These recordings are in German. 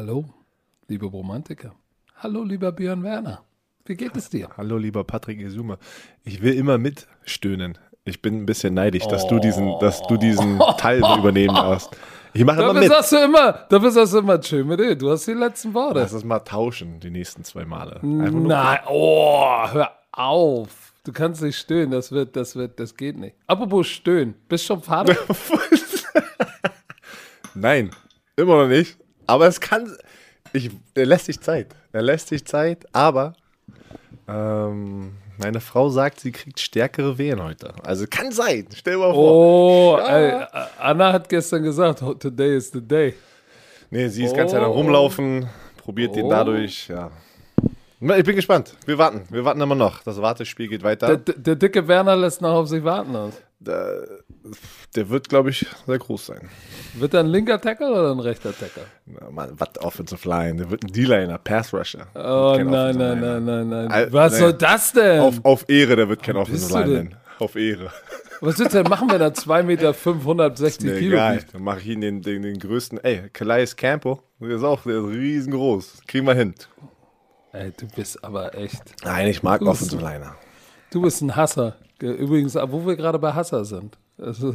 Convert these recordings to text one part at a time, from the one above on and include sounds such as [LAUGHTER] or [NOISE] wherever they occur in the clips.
Hallo, liebe Romantiker. Hallo, lieber Björn Werner. Wie geht es dir? Hallo, lieber Patrick Isuma. Ich will immer mitstöhnen. Ich bin ein bisschen neidisch, dass du diesen, dass du diesen Teil so übernehmen darfst. Ich mache immer mit. sagst du immer, dafür sagst du immer schön mit dir. Du hast die letzten Worte. Lass es mal tauschen, die nächsten zwei Male. Nein, oh, hör auf. Du kannst nicht stöhnen, das wird, das wird, das geht nicht. Apropos stöhnen, bist schon Vater? [LAUGHS] Nein, immer noch nicht. Aber es kann. Ich, er lässt sich Zeit. Er lässt sich Zeit, aber ähm, meine Frau sagt, sie kriegt stärkere Wehen heute. Also kann sein. Stell dir mal vor. Oh, ey, Anna hat gestern gesagt, "Oh, today is the day. Nee, sie ist ganz Zeit am Rumlaufen, probiert den Oh. dadurch, ja. Ich bin gespannt. Wir warten. Wir warten immer noch. Das Wartespiel geht weiter. der, der dicke Werner lässt noch auf sich warten aus. Der, der wird, glaube ich, sehr groß sein. Wird er ein linker Tackle oder ein rechter Tackle? Na, Mann, was Offensive Line? Der wird ein D-Liner, Pass Rusher. Oh nein, nein, nein, nein, nein. Was soll das denn? Auf, auf Ehre, der wird kein Offensive Line nennen. Auf Ehre. Was willst du denn machen, wenn er 2 Meter 560 Nee, Kilo egal. wiegt? Dann mache ich ihn den, den, den größten. Ey, Calais Campo, der ist auch der ist riesengroß. Kriegen wir hin. Ey, du bist aber echt. Nein, ich mag Offensive Liner. Du bist ein Hasser. Ge- Übrigens, wo wir gerade bei Hasser sind. Also,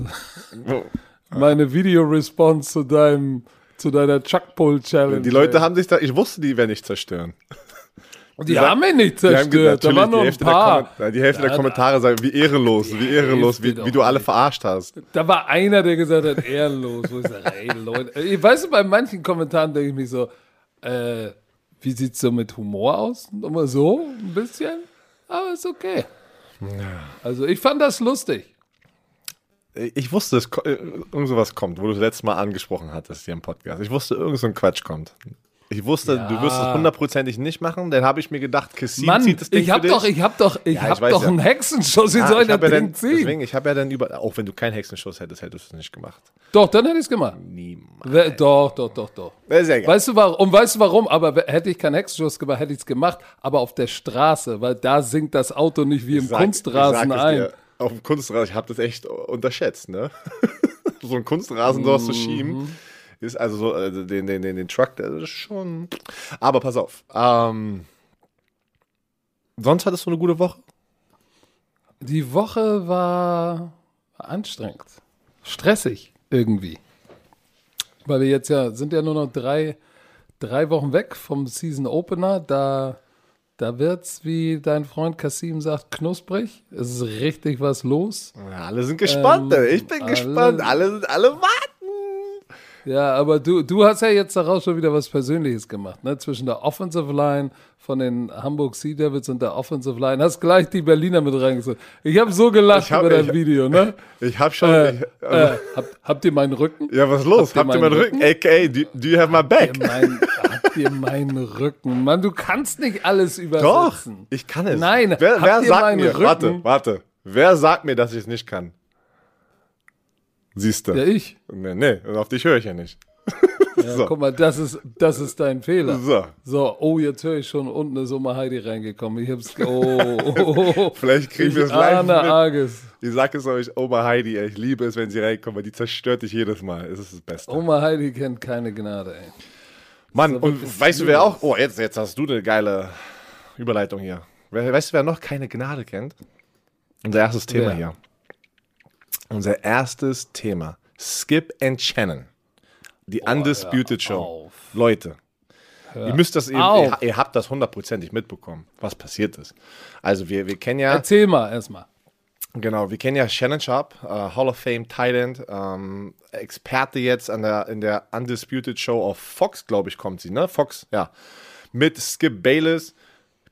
[LAUGHS] meine Video-Response zu deinem, zu deiner Chuck-Pull-Challenge. Die Leute ey. haben sich da, ich wusste, die werden nicht zerstören. [LAUGHS] die, sagen- haben ihn nicht Die, zerstört. Da waren nur die ein Hälfte, der, paar. Komment- die Hälfte der Ja, Kommentare sagen, wie ehrenlos, wie ehrenlos, wie, wie du alle nicht. verarscht hast. Da war einer, der gesagt hat, ehrenlos. Wo ich sage, ey Leute. Ich weiß, bei manchen Kommentaren denke ich mich so, äh, wie sieht's so mit Humor aus? Nochmal so, ein bisschen. Aber ist okay. Also ich fand das lustig. Ich wusste, ko- äh, irgend sowas kommt, wo du das letzte Mal angesprochen hattest hier im Podcast. Ich wusste, irgend so ein Quatsch kommt. Ich wusste, Ja. du wirst es hundertprozentig nicht machen. Dann habe ich mir gedacht, Cassim Mann, zieht das Ding ich hab für doch, ich hab doch, ich Ja, ich hab weiß doch ja. einen Hexenschuss. Wie Ja, soll ich habe ja Ding dann, ziehen? deswegen, ich habe ja dann über, auch wenn du keinen Hexenschuss hättest, hättest du es nicht gemacht. Doch, dann hätte ich es gemacht. Niemals. Doch, doch, doch, doch. Das ist ja egal. Weißt du warum? Und weißt du warum? Aber hätte ich keinen Hexenschuss gemacht, hätte ich es gemacht. Aber auf der Straße, weil da sinkt das Auto nicht wie im Sag- Kunstrasen ich ein. dir, Auf dem Kunstrasen, ich habe das echt unterschätzt, ne? [LAUGHS] so ein Kunstrasen Mhm. zu schieben, ist also so, also den, den, den, den Truck, das ist schon. Aber pass auf. Ähm, sonst hattest du eine gute Woche? Die Woche war anstrengend. Stressig irgendwie. Weil wir jetzt ja, sind ja nur noch drei, drei Wochen weg vom Season Opener. Da, da wird's, wie dein Freund Kasim sagt, knusprig. Es ist richtig was los. Ja, alle sind gespannt. Ähm, ich bin alle- gespannt. Alle sind alle warten. Ja, aber du, du hast ja jetzt daraus schon wieder was Persönliches gemacht, ne? Zwischen der Offensive Line von den Hamburg Sea Devils und der Offensive Line. Hast gleich die Berliner mit reingezogen. Ich habe so gelacht hab- über dein Video, ne? [LAUGHS] Ich habe schon. Äh, ich, also, äh, habt, habt ihr meinen Rücken? ja, was ist los? habt ihr Habt ihr meinen meinen Rücken? AKA, do, do you have my back? Mein, habt ihr meinen Rücken? Mann, du kannst nicht alles Doch, übersetzen. ich kann es. Nein, wer, habt wer ihr sagt meinen mir, Rücken? warte, warte, wer sagt mir, dass ich es nicht kann? Siehst du? Ja, ich. Nee, nee, auf dich höre ich ja nicht. [LAUGHS] Ja, So. Guck mal, das ist, das ist dein Fehler. So, So, oh, jetzt höre ich schon, unten ist Oma Heidi reingekommen. Ich hab's, [LAUGHS] oh, oh, oh. vielleicht kriegen wir es live mit. Arges. Ich sag es euch, Oma Heidi, ey, ich liebe es, wenn sie reinkommt, weil die zerstört dich jedes Mal. Es ist das Beste. Oma Heidi kennt keine Gnade, ey. Mann, und weißt du, wer auch, oh, jetzt, jetzt hast du eine geile Überleitung hier. Weißt du, wer noch keine Gnade kennt? Unser erstes Thema Wer? hier. Unser erstes Thema. Skip and Shannon. Die Undisputed hör Show. auf. Leute, ihr müsst das, auf. ihr, ihr habt das hundertprozentig mitbekommen, was passiert ist. Also wir, wir kennen ja, Erzähl mal erstmal. genau, wir kennen ja Shannon Sharp, äh, Hall of Fame Thailand, ähm, Experte jetzt an der, in der Undisputed Show auf Fox, glaube ich, kommt sie, ne? Fox, ja. Mit Skip Bayless.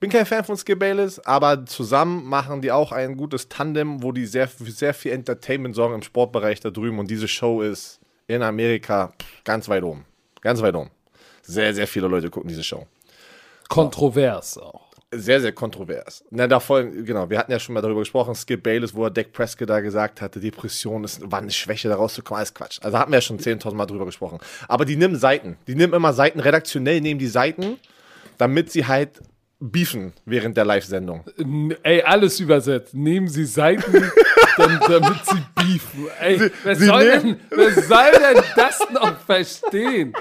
Ich bin kein Fan von Skip Bayless, aber zusammen machen die auch ein gutes Tandem, wo die sehr, sehr viel Entertainment sorgen im Sportbereich da drüben. Und diese Show ist in Amerika ganz weit oben. Ganz weit oben. Sehr, sehr viele Leute gucken diese Show. Kontrovers auch. Sehr, sehr kontrovers. Na, davor, genau, wir hatten ja schon mal darüber gesprochen, Skip Bayless, wo er Dak Prescott da gesagt hatte, Depression ist, war eine Schwäche, da rauszukommen, alles Quatsch. Also hatten wir ja schon 10.000 Mal drüber gesprochen. Aber die nehmen Seiten. Die nehmen immer Seiten, redaktionell nehmen die Seiten, damit sie halt beefen während der Live-Sendung. Ey, alles übersetzt. Nehmen Sie Seiten, [LAUGHS] dann, damit Sie beefen. Ey, wer, sie soll nehmen- denn, wer soll denn das noch verstehen?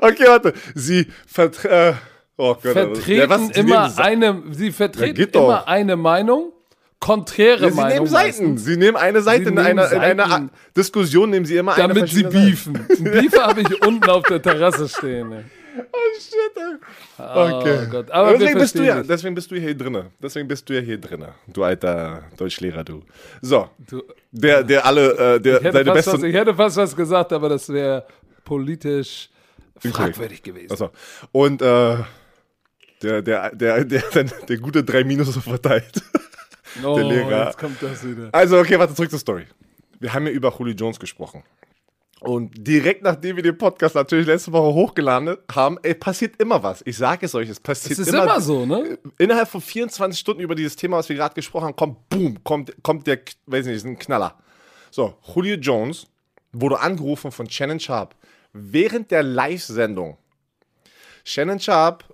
Okay, warte. Sie vertre äh, oh Gott, vertreten ja, was? Sie immer nehmen, eine, sie vertreten doch. immer eine Meinung, konträre ja, Sie Meinung. nehmen Seiten. meistens, Sie nehmen eine Seite Sie in nehmen einer, in einer. Diskussion, nehmen Sie immer eine Damit sie beefen. Ein Beef habe ich unten auf der Terrasse stehen. ey. Oh shit, ey. Okay. Oh Gott, aber deswegen, bist du ja, deswegen bist du hier drinne. Deswegen bist du ja hier drinne. Du alter Deutschlehrer, du. So. Du, Der, der alle, äh, der, ich, hätte fast was, ich hätte fast was gesagt, aber das wäre politisch fragwürdig gewesen. Achso. Und äh, der, der, der, der, der, der gute drei Minus verteilt. oh, Lehrer. jetzt kommt das wieder. Also, okay, warte, zurück zur Story. Wir haben ja über Julio Jones gesprochen. Und direkt nachdem wir den Podcast natürlich letzte Woche hochgeladen haben, ey, passiert immer was. Ich sage es euch, es passiert Es ist immer, so, ne? Innerhalb von 24 Stunden über dieses Thema, was wir gerade gesprochen haben, kommt, boom, kommt, kommt der, weiß nicht, ein Knaller. So, Julio Jones wurde angerufen von Shannon Sharp während der Live-Sendung. Shannon Sharp,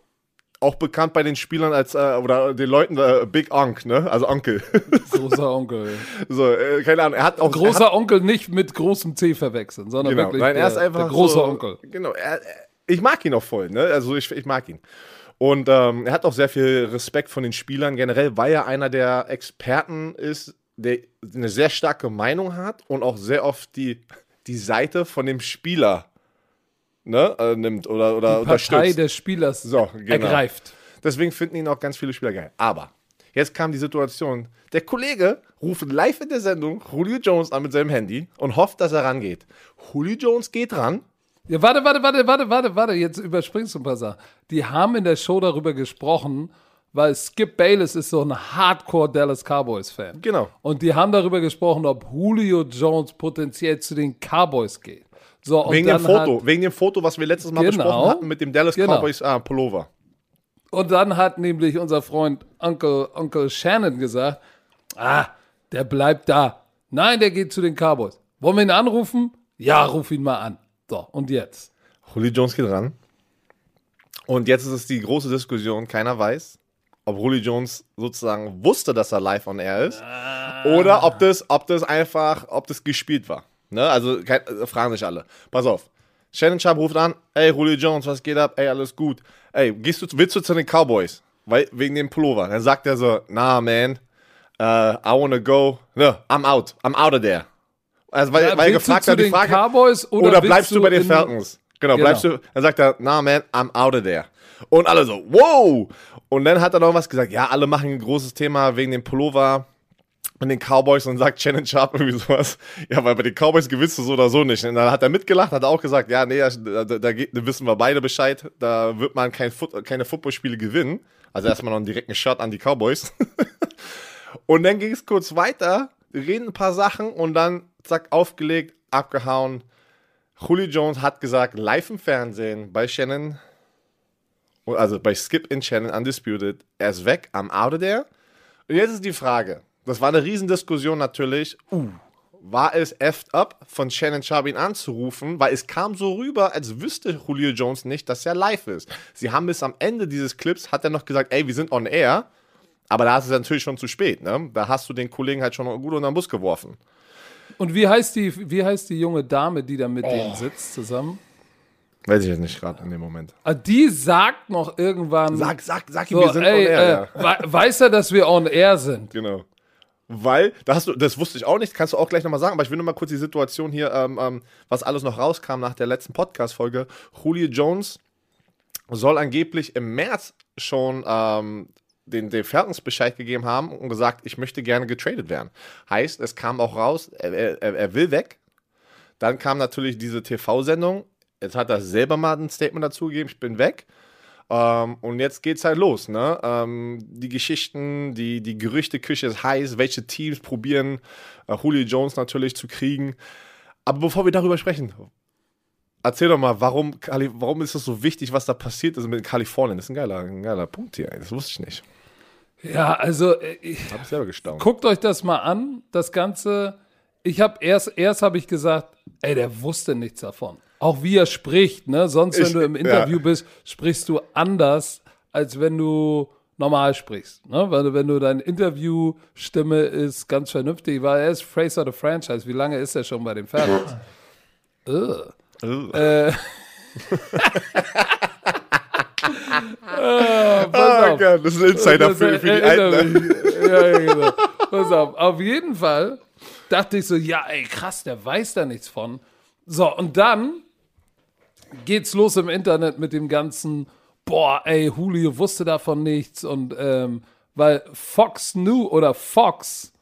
auch bekannt bei den Spielern als, äh, oder den Leuten, äh, Big Onk, ne? Also Onkel. [LAUGHS] Großer Onkel. so, äh, keine Ahnung, er hat auch. er hat, Großer Onkel nicht mit großem C verwechseln, sondern Genau, wirklich nein, er ist der, einfach der große so, Onkel. Genau, er- ich mag ihn auch voll, ne? Also ich, ich mag ihn. Und ähm, er hat auch sehr viel Respekt von den Spielern generell, weil er einer der Experten ist, der eine sehr starke Meinung hat und auch sehr oft die, die Seite von dem Spieler ne, äh, nimmt oder, oder Partei unterstützt. des Spielers So, genau. ergreift. Deswegen finden ihn auch ganz viele Spieler geil. Aber jetzt kam die Situation, der Kollege ruft live in der Sendung Julio Jones an mit seinem Handy und hofft, dass er rangeht. Julio Jones geht ran. Ja, warte, warte, warte, warte, warte, warte, jetzt überspringst du ein paar Sachen. Die haben in der Show darüber gesprochen, weil Skip Bayless ist so ein Hardcore Dallas Cowboys Fan. Genau. Und die haben darüber gesprochen, ob Julio Jones potenziell zu den Cowboys geht. So, Wegen dem Foto, Hat, wegen dem Foto, was wir letztes Mal Genau. besprochen hatten mit dem Dallas Genau. Cowboys ah, Pullover. und dann hat nämlich unser Freund Onkel, Onkel Shannon gesagt, ah, der bleibt da. Nein, der geht zu den Cowboys. Wollen wir ihn anrufen? Ja, ruf ihn mal an. So, und jetzt? Julio Jones geht ran. Und jetzt ist es die große Diskussion, keiner weiß, ob Julio Jones sozusagen wusste, dass er live on air ist. Oder ob das, ob das einfach, ob das gespielt war. Ne? Also kein, äh, fragen sich alle. Pass auf. Shannon Sharp ruft an, ey Julio Jones, was geht ab? Ey, alles gut. Ey, gehst du, willst du zu den Cowboys? Weil, wegen dem Pullover. Dann sagt er so, nah, man, uh, I wanna go. No, I'm out. I'm out of there. Also, weil, weil er willst gefragt du hat, zu die den Frage, Cowboys oder, oder, bleibst du bei den Falcons? Genau, Genau. bleibst du. Dann sagt er, nah, man, I'm out of there. Und alle so, wow! Und dann hat er noch was gesagt, ja, alle machen ein großes Thema wegen dem Pullover und den Cowboys und sagt Shannon Sharp irgendwie sowas. Ja, weil bei den Cowboys gewinnst du so oder so nicht. Und dann hat er mitgelacht, hat auch gesagt, ja, nee, da, da, da wissen wir beide Bescheid, da wird man kein Foot, keine Footballspiele gewinnen. Also erstmal noch einen direkten Shot an die Cowboys. [LAUGHS] Und dann ging es kurz weiter, reden ein paar Sachen und dann zack, aufgelegt, abgehauen. Julio Jones hat gesagt, live im Fernsehen bei Shannon, also bei Skip in Shannon Undisputed, er ist weg, am out of there. Und jetzt ist die Frage, das war eine Riesendiskussion natürlich, uh, war es effed up von Shannon Sharp ihn anzurufen, weil es kam so rüber, als wüsste Julio Jones nicht, dass er live ist. Sie haben bis am Ende dieses Clips, hat er noch gesagt, ey, wir sind on air, aber da ist es natürlich schon zu spät, ne? Da hast du den Kollegen halt schon gut unter den Bus geworfen. Und wie heißt die, wie heißt die junge Dame, die da mit Oh. denen sitzt zusammen? Weiß ich jetzt nicht gerade in dem Moment. Ah, Die sagt noch irgendwann. Sag, sag, sag ihm, so, wir sind ey, on air. äh, ja. we- weiß er, dass wir on air sind? Genau. Weil, da hast du, das wusste ich auch nicht, kannst du auch gleich nochmal sagen, aber ich will nochmal kurz die Situation hier, ähm, ähm, was alles noch rauskam nach der letzten Podcast-Folge. Julio Jones soll angeblich im März schon ähm, den, den Falcons Bescheid gegeben haben und gesagt, ich möchte gerne getradet werden. Heißt, es kam auch raus, er, er, er will weg. Dann kam natürlich diese TV-Sendung. Jetzt hat er selber mal ein Statement dazu gegeben, ich bin weg. Ähm, und jetzt geht's halt los, ne? Ähm, die Geschichten, die, die Gerüchteküche ist heiß, welche Teams probieren äh, Julio Jones natürlich zu kriegen. Aber bevor wir darüber sprechen, erzähl doch mal, warum, Kali warum ist es so wichtig, was da passiert ist mit Kalifornien? Das ist ein geiler, ein geiler Punkt hier, das wusste ich nicht. Ja, also äh, ich, Hab ich selber gestaunt. guckt euch das mal an, das Ganze. Ich habe erst, erst habe ich gesagt, ey, der wusste nichts davon. Auch wie er spricht, ne? Sonst, Ich- wenn du im ja. Interview bist, sprichst du anders, als wenn du normal sprichst. Ne? Weil wenn du deine Interviewstimme ist ganz vernünftig, weil er ist Fraser the Franchise. Wie lange ist er schon bei den? Ugh. Ugh. äh, [LAUGHS] [LAUGHS] Ah, Oh. Gott, das ist ein Insider für, für die Alten. ne? Ja, ja, genau. Pass auf. Auf jeden Fall dachte ich so, ja, ey, krass, der weiß da nichts von. So, und dann geht's los im Internet mit dem ganzen, boah, ey, Julio wusste davon nichts und ähm, weil Fox New oder Fox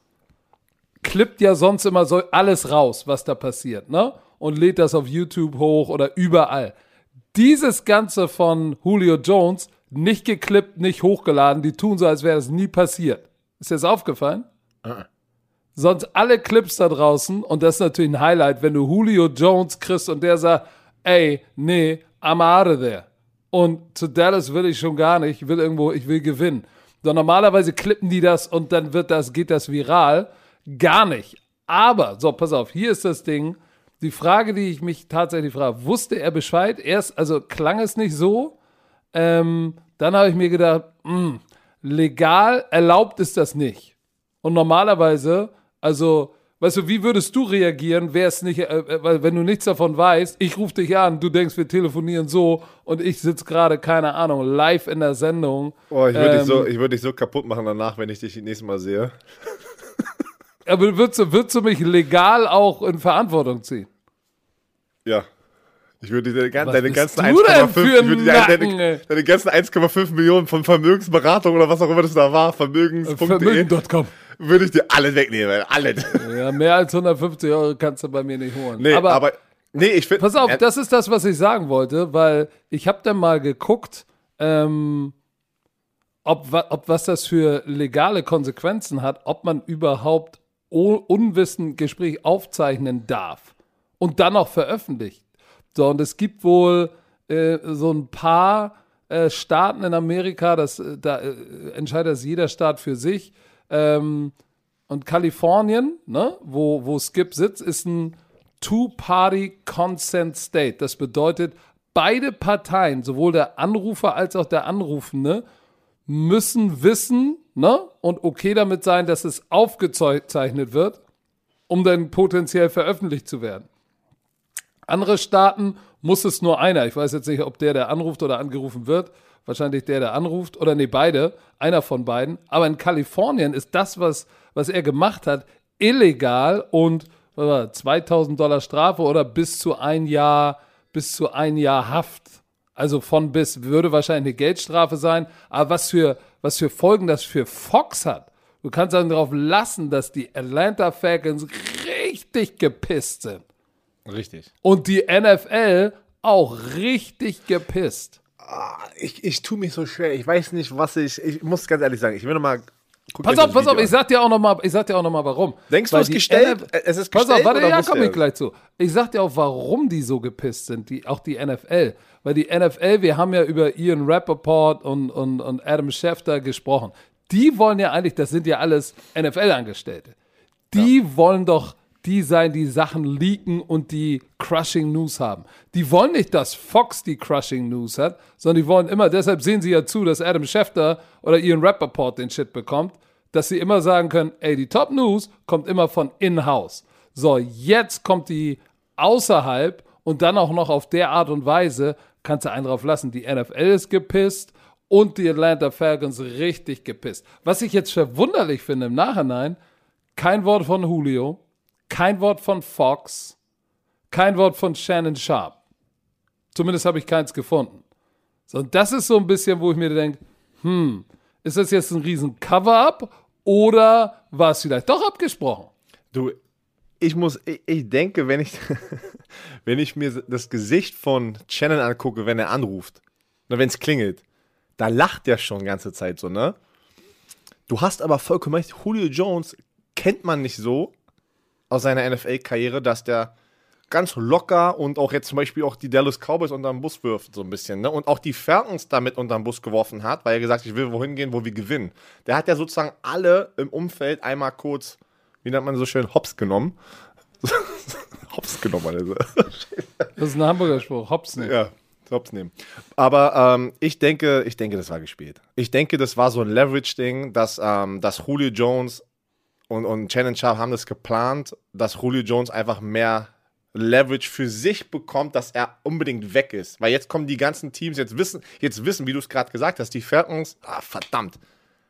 klippt ja sonst immer so alles raus, was da passiert, ne? Und lädt das auf YouTube hoch oder überall. Dieses Ganze von Julio Jones nicht geklippt, nicht hochgeladen, die tun so, als wäre das nie passiert. Ist dir das aufgefallen? Sonst alle Clips da draußen, und das ist natürlich ein Highlight, wenn du Julio Jones kriegst und der sagt, ey, nee, I'm out of there. Und zu Dallas will ich schon gar nicht, ich will irgendwo, ich will gewinnen. So, normalerweise klippen die das und dann wird das, geht das viral. Gar nicht. Aber, so, pass auf, hier ist das Ding. Die Frage, die ich mich tatsächlich frage, wusste er Bescheid? Erst, also klang es nicht so. Ähm, dann habe ich mir gedacht, mh, legal erlaubt ist das nicht. Und normalerweise, also, weißt du, wie würdest du reagieren, wäre es nicht, äh, äh, weil wenn du nichts davon weißt, ich rufe dich an, du denkst, wir telefonieren so und ich sitze gerade, keine Ahnung, live in der Sendung. Oh, ich würde Ähm, dich, so, ich würd dich so kaputt machen danach, wenn ich dich das nächste Mal sehe. [LAUGHS] Aber würdest du, würdest du mich legal auch in Verantwortung ziehen? Ja. Ich würde dir deine, Was deine bist ganzen du denn 1,5 für ich ein würde dir deine, Nacken, ey? deine ganzen 1,5 Millionen von Vermögensberatung oder was auch immer das da war, vermögens.de, Vermögen.com. würde ich dir alles wegnehmen. Alles. Ja, mehr als 150 Euro kannst du bei mir nicht holen. Nee, aber, nee, ich finde. Pass auf, das ist das, was ich sagen wollte, weil ich habe dann mal geguckt, ähm, ob, ob was das für legale Konsequenzen hat, ob man überhaupt unwissend Gespräch aufzeichnen darf und dann auch veröffentlicht. So, und es gibt wohl äh, so ein paar äh, Staaten in Amerika, das, äh, da äh, entscheidet das jeder Staat für sich. Ähm, und Kalifornien, ne, wo, wo Skip sitzt, ist ein Two-Party Consent State. Das bedeutet, beide Parteien, sowohl der Anrufer als auch der Anrufende, müssen wissen ne, und okay damit sein, dass es aufgezeichnet wird, um dann potenziell veröffentlicht zu werden. Andere Staaten muss es nur einer. Ich weiß jetzt nicht, ob der, der anruft oder angerufen wird. Wahrscheinlich der, der anruft. Oder nee, beide. Einer von beiden. Aber in Kalifornien ist das, was, was er gemacht hat, illegal und war, 2000 Dollar Strafe oder bis zu ein Jahr, bis zu ein Jahr Haft. Also von bis würde wahrscheinlich eine Geldstrafe sein. Aber was für, was für Folgen das für Fox hat. Du kannst dann darauf lassen, dass die Atlanta Falcons richtig gepisst sind. Richtig. Und die NFL auch richtig gepisst. Ich, ich tue mich so schwer. Ich weiß nicht, was ich. Ich muss ganz ehrlich sagen, ich will nochmal. Pass auf, pass auf, ich sag dir auch nochmal, ich sag dir auch noch mal warum. Denkst du, Weil es ist die gestellt? NF Es ist Pass auf, gestellt warte, ja, komm ich es? gleich zu. Ich sag dir auch, warum die so gepisst sind, die, auch die NFL. Weil die NFL, wir haben ja über Ian Rappaport und, und, und Adam Schefter gesprochen. Die wollen ja eigentlich, das sind ja alles NFL-Angestellte. Die wollen doch die sein, die Sachen leaken und die Crushing News haben. Die wollen nicht, dass Fox die Crushing News hat, sondern die wollen immer, deshalb sehen sie ja zu, dass Adam Schefter oder Ian Rappaport den Shit bekommt, dass sie immer sagen können, ey, die Top News kommt immer von in-house. So, jetzt kommt die außerhalb und dann auch noch auf der Art und Weise, kannst du einen drauf lassen, die NFL ist gepisst und die Atlanta Falcons richtig gepisst. Was ich jetzt verwunderlich finde im Nachhinein, kein Wort von Julio, kein Wort von Fox, kein Wort von Shannon Sharp. Zumindest habe ich keins gefunden. So, und das ist so ein bisschen, wo ich mir denke, hm, ist das jetzt ein riesen Cover-up oder war es vielleicht doch abgesprochen? Du, ich muss, ich, ich denke, wenn ich, [LAUGHS] wenn ich mir das Gesicht von Shannon angucke, wenn er anruft, oder wenn es klingelt, da lacht der schon die ganze Zeit so, ne? Du hast aber vollkommen recht, Julio Jones kennt man nicht so aus seiner NFL-Karriere, dass der ganz locker und auch jetzt zum Beispiel auch die Dallas Cowboys unter den Bus wirft, so ein bisschen, ne? Und auch die Falcons damit unter den Bus geworfen hat, weil er gesagt hat, ich will wohin gehen, wo wir gewinnen. Der hat ja sozusagen alle im Umfeld einmal kurz, wie nennt man so schön, hops genommen. [LAUGHS] hops genommen, also. Das ist ein Hamburger Spruch, hops nicht. Ja, hops nehmen. Aber ähm, ich denke, ich denke, das war gespielt. Ich denke, das war so ein Leverage-Ding, dass, ähm, dass Julio Jones und, und Shannon Sharp haben das geplant, dass Julio Jones einfach mehr Leverage für sich bekommt, dass er unbedingt weg ist. Weil jetzt kommen die ganzen Teams, jetzt wissen, jetzt wissen, wie du es gerade gesagt hast, die Falcons, ah, verdammt.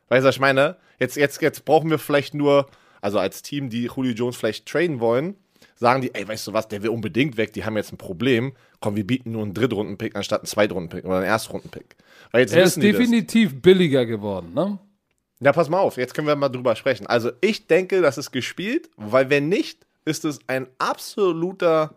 Weißt du, was ich meine? Jetzt, jetzt, jetzt brauchen wir vielleicht nur, also als Team, die Julio Jones vielleicht traden wollen, sagen die, ey, weißt du was, der will unbedingt weg, die haben jetzt ein Problem. Komm, wir bieten nur einen Drittrunden-Pick anstatt einen Zweitrunden-Pick oder einen Erstrunden-Pick. Weil jetzt er ist definitiv das. billiger geworden, ne? Ja, pass mal auf, jetzt können wir mal drüber sprechen. Also ich denke, das ist gespielt, weil wenn nicht, ist es ein absoluter,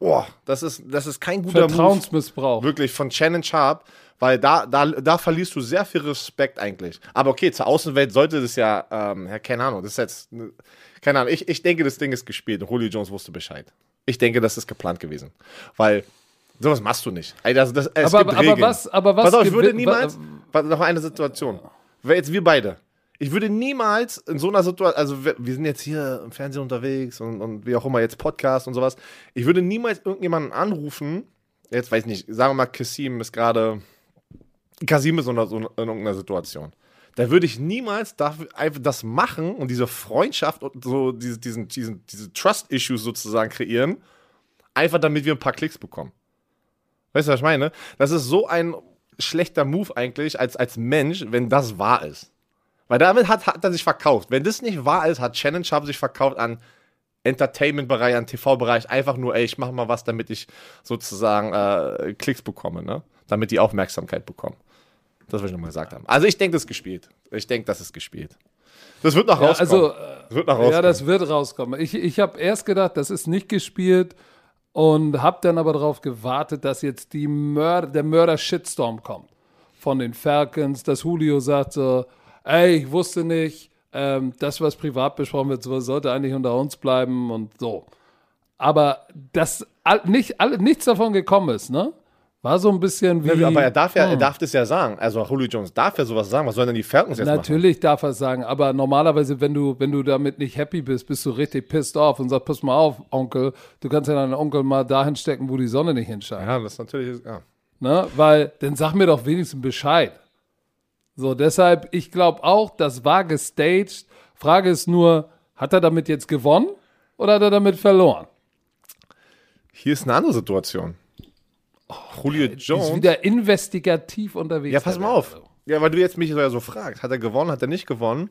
boah, das ist, das ist kein guter Vertrauensmissbrauch. Move, wirklich von Shannon Sharp, weil da, da, da verlierst du sehr viel Respekt eigentlich. Aber okay, zur Außenwelt sollte das ja, ähm, ja keine Ahnung, das ist jetzt, keine Ahnung, ich, ich denke, das Ding ist gespielt. Julio Jones wusste Bescheid. Ich denke, das ist geplant gewesen. Weil sowas machst du nicht. Das, das, es aber, gibt aber, was, aber was. Pass auf, ich würde niemals. Noch eine Situation. Jetzt wir beide. Ich würde niemals in so einer Situation, also wir, wir, sind jetzt hier im Fernsehen unterwegs und, und wie auch immer, jetzt Podcast und sowas. Ich würde niemals irgendjemanden anrufen, jetzt weiß ich nicht, sagen wir mal, Kassim ist gerade, Kasim ist in, in irgendeiner Situation. Da würde ich niemals das machen und diese Freundschaft und so diese, diesen, diesen, diese Trust-Issues sozusagen kreieren, einfach damit wir ein paar Klicks bekommen. Weißt du, was ich meine? Das ist so ein schlechter Move eigentlich als, als Mensch, wenn das wahr ist. Weil damit hat, hat er sich verkauft. Wenn das nicht wahr ist, hat Shannon Sharp sich verkauft an Entertainment-Bereich, an TV-Bereich. Einfach nur, ey, ich mach mal was, damit ich sozusagen äh, Klicks bekomme, ne? Damit die Aufmerksamkeit bekommen. Das will ich nochmal gesagt haben. Also ich denke, das ist gespielt. Ich denke, das ist gespielt. Das wird noch ja, rauskommen. Also, das wird noch rauskommen. Ja, das wird rauskommen. Ich, ich habe erst gedacht, das ist nicht gespielt und habe dann aber darauf gewartet, dass jetzt die Mörder, der Mörder-Shitstorm kommt von den Falcons, dass Julio sagt so, ey, ich wusste nicht, ähm, das, was privat besprochen wird, sollte eigentlich unter uns bleiben und so. Aber dass nicht, nichts davon gekommen ist, ne? War so ein bisschen wie. Ja, aber er darf ja, hm. er darf das ja sagen. Also Julio Jones darf ja sowas sagen. Was sollen denn die Falcons jetzt Natürlich machen? darf er sagen, aber normalerweise, wenn du, wenn du damit nicht happy bist, bist du richtig pissed off und sagst, pass mal auf, Onkel, du kannst ja deinen Onkel mal dahin stecken, wo die Sonne nicht hinscheint. Ja, das ist natürlich, ja. Ne? Weil, dann sag mir doch wenigstens Bescheid. So, deshalb, ich glaube auch, das war gestaged. Frage ist nur, hat er damit jetzt gewonnen oder hat er damit verloren? Hier ist eine andere Situation. Oh, Julio Jones. Ist wieder investigativ unterwegs. Ja, pass mal auf. Ja, weil du jetzt mich so fragst. Hat er gewonnen, hat er nicht gewonnen?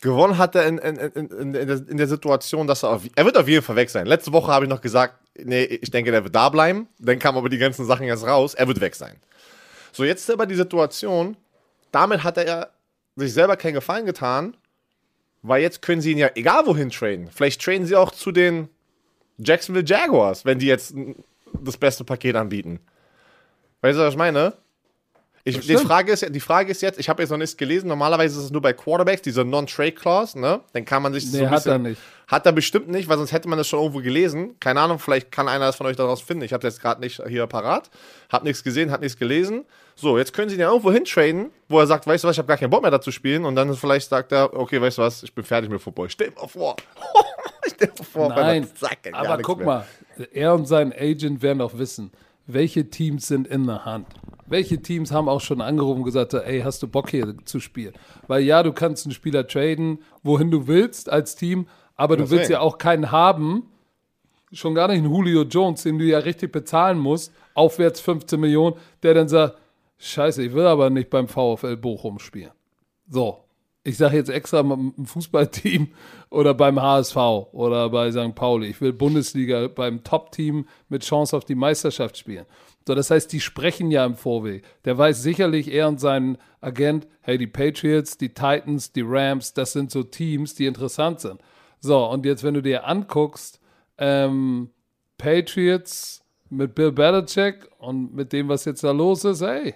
Gewonnen hat er in, in, in, in, der, in der Situation, dass er auf, er wird auf jeden Fall weg sein. Letzte Woche habe ich noch gesagt, nee, ich denke, der wird da bleiben. Dann kamen aber die ganzen Sachen jetzt raus. Er wird weg sein. So, jetzt ist aber die Situation, damit hat er sich selber keinen Gefallen getan, weil jetzt können sie ihn ja egal wohin traden. Vielleicht traden sie auch zu den Jacksonville Jaguars, wenn die jetzt das beste Paket anbieten. Weißt du, was ich meine? Ich, die, Frage ist, die Frage ist jetzt, ich habe jetzt noch nichts gelesen, normalerweise ist es nur bei Quarterbacks, diese Non-Trade-Clause, ne? Dann kann man sich nee, so hat er nicht. Hat er bestimmt nicht, weil sonst hätte man das schon irgendwo gelesen. Keine Ahnung, vielleicht kann einer das von euch daraus finden. Ich habe das jetzt gerade nicht hier parat. Hab nichts gesehen, hat nichts gelesen. So, jetzt können sie ihn ja irgendwo hintraden, wo er sagt, weißt du was, ich habe gar keinen Bock mehr dazu spielen. Und dann vielleicht sagt er, okay, weißt du was, ich bin fertig mit Football. Stell dir mal vor. [LAUGHS] Stell dir vor, Nein, aber guck mehr. mal, er und sein Agent werden auch wissen, welche Teams sind in der Hand. Welche Teams haben auch schon angerufen und gesagt, ey, hast du Bock hier zu spielen? Weil ja, du kannst einen Spieler traden, wohin du willst als Team, aber du willst ja auch keinen haben, schon gar nicht einen Julio Jones, den du ja richtig bezahlen musst, aufwärts 15 Millionen, der dann sagt, scheiße, ich will aber nicht beim VfL Bochum spielen. So, ich sage jetzt extra im Fußballteam oder beim HSV oder bei St. Pauli. Ich will Bundesliga beim Top-Team mit Chance auf die Meisterschaft spielen. So, das heißt, die sprechen ja im Vorweg. Der weiß sicherlich, er und sein Agent, hey, die Patriots, die Titans, die Rams, das sind so Teams, die interessant sind. So, und jetzt, wenn du dir anguckst, ähm, Patriots mit Bill Belichick und mit dem, was jetzt da los ist, hey,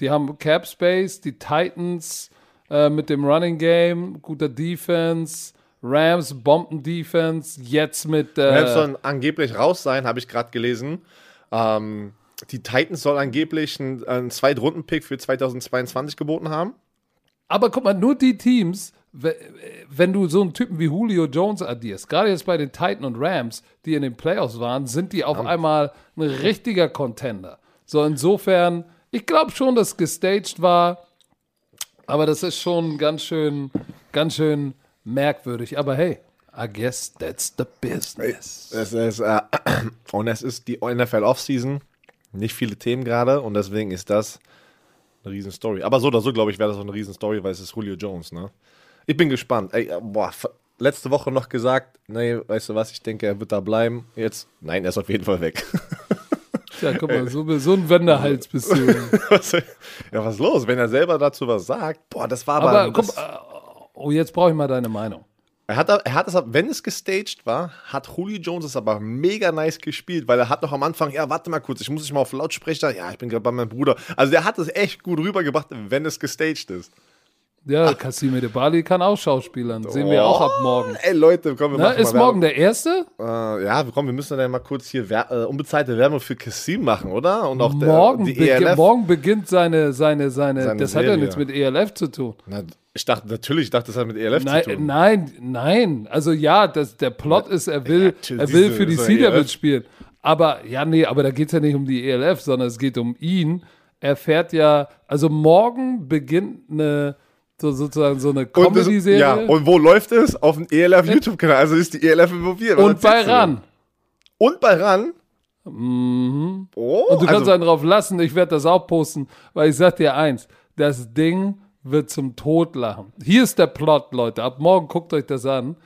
die haben Cap Space, die Titans äh, mit dem Running Game, guter Defense, Rams Bomben Defense, jetzt mit. Äh, Rams sollen angeblich raus sein, habe ich gerade gelesen. Ähm, die Titans sollen angeblich einen, einen Zweitrunden-Pick für 2022 geboten haben. Aber guck mal, nur die Teams, wenn du so einen Typen wie Julio Jones addierst, gerade jetzt bei den Titans und Rams, die in den Playoffs waren, sind die auf einmal ein richtiger Contender. So, insofern, ich glaube schon, dass gestaged war, aber das ist schon ganz schön, ganz schön merkwürdig. Aber hey, I guess that's the business. Es ist, äh, und es ist die NFL Offseason. Nicht viele Themen gerade und deswegen ist das eine Riesenstory. Aber so oder so, glaube ich, wäre das auch eine Riesenstory, weil es ist Julio Jones, ne? Ich bin gespannt. Ey, äh, boah, letzte Woche noch gesagt, nee, weißt du was, ich denke, er wird da bleiben. Jetzt, nein, er ist auf jeden Fall weg. [LAUGHS] Tja, guck mal, so, so ein Wenderhals bist du. [LAUGHS] Ja, was ist los? Wenn er selber dazu was sagt, boah, das war aber. Aber guck, äh, oh, jetzt brauche ich mal deine Meinung. er hat, er hat es, aber- wenn es gestaged war, hat Julio Jones es aber mega nice gespielt, weil er hat noch am Anfang, ja, warte mal kurz, ich muss dich mal auf Lautsprecher, ja, ich bin gerade bei meinem Bruder. Also der hat es echt gut rübergebracht, wenn es gestaged ist. Ja, Cassime de Bali kann auch schauspielern. Sehen wir auch ab morgen. Ey, Leute, komm, wir Na, machen ist mal morgen der erste? Äh, ja, komm, wir müssen dann mal kurz hier wer äh, unbezahlte Werbung für Cassim machen, oder? Und auch der- Morgen, die begi- ELF. morgen beginnt seine, seine, seine, Seine das hat ja Serie. nichts mit ELF zu tun. Na, ich dachte, natürlich, ich dachte, das hat mit ELF Nein, zu tun. nein, nein. Also ja, das, der Plot ist, er will, natürlich, er will für die Sea Devils spielen. Aber ja, nee, aber da geht es ja nicht um die ELF, sondern es geht um ihn. Er fährt ja, also morgen beginnt eine, so sozusagen so eine Comedy-Serie. ja, und wo läuft es? Auf dem ELF YouTube-Kanal. Also ist die ELF involviert. Und bei? RAN. Und bei RAN? Oh, Und du also, kannst einen drauf lassen, ich werde das auch posten, weil ich sag dir eins, das Ding wird zum Totlachen. Hier ist der Plot, Leute. Ab morgen guckt euch das an.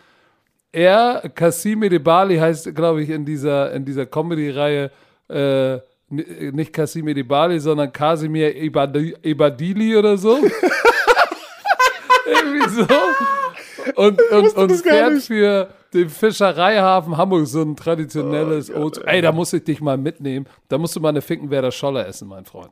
Er, Cassime de Bali heißt, glaube ich, in dieser, in dieser Comedy-Reihe äh, nicht Cassime de Bali, sondern Casimir Ibadi, Ibadili oder so. [LAUGHS] So. Und, und, und fährt nicht. für den Fischereihafen Hamburg so ein traditionelles Oh Old. Ey, da muss ich dich mal mitnehmen. Da musst du mal eine Finkenwerder Scholle essen, mein Freund.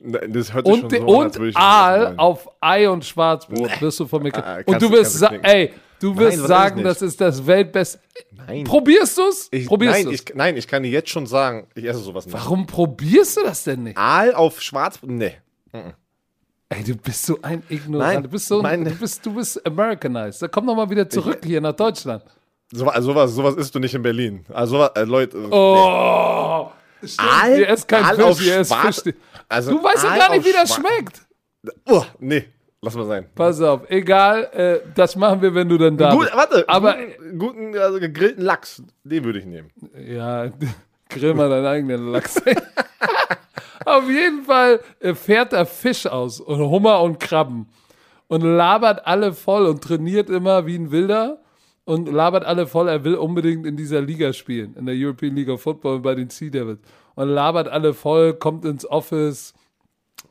das hört sich Und, schon so an, und das Aal auf Ei und Schwarzbrot wirst du von mir. Ah, Und du du- wirst du ey, du wirst was sagen, ist das ist das Weltbeste. Nein. Probierst du's? Ich, probierst nein, du's? ich, nein, ich kann dir jetzt schon sagen, ich esse sowas nicht. Warum probierst du das denn nicht? Aal auf Schwarz? Nee. Ey, du bist so ein Ignorant. Nein, du bist so, mein- du bist, du bist Americanized. Da komm doch mal wieder zurück hier nach Deutschland. So, also sowas, sowas isst du nicht in Berlin. Also äh, Leute. Oh! Stimmt, Aal- ihr esst kein Fisch, ihr esst Fisch. Also Du weißt ja Aal gar nicht, wie das Schwarz- schmeckt. Oh, nee, lass mal sein. Pass auf, egal, äh, das machen wir, wenn du dann da Gut, bist. warte, Aber guten, guten also gegrillten Lachs, den würde ich nehmen. Ja, [LAUGHS] grill mal deinen eigenen Lachs. [LAUGHS] [LAUGHS] Auf jeden Fall äh, fährt er Fisch aus und Hummer und Krabben und labert alle voll und trainiert immer wie ein Wilder und labert alle voll. Er will unbedingt in dieser Liga spielen, in der European League of Football bei den Sea Devils und labert alle voll, kommt ins Office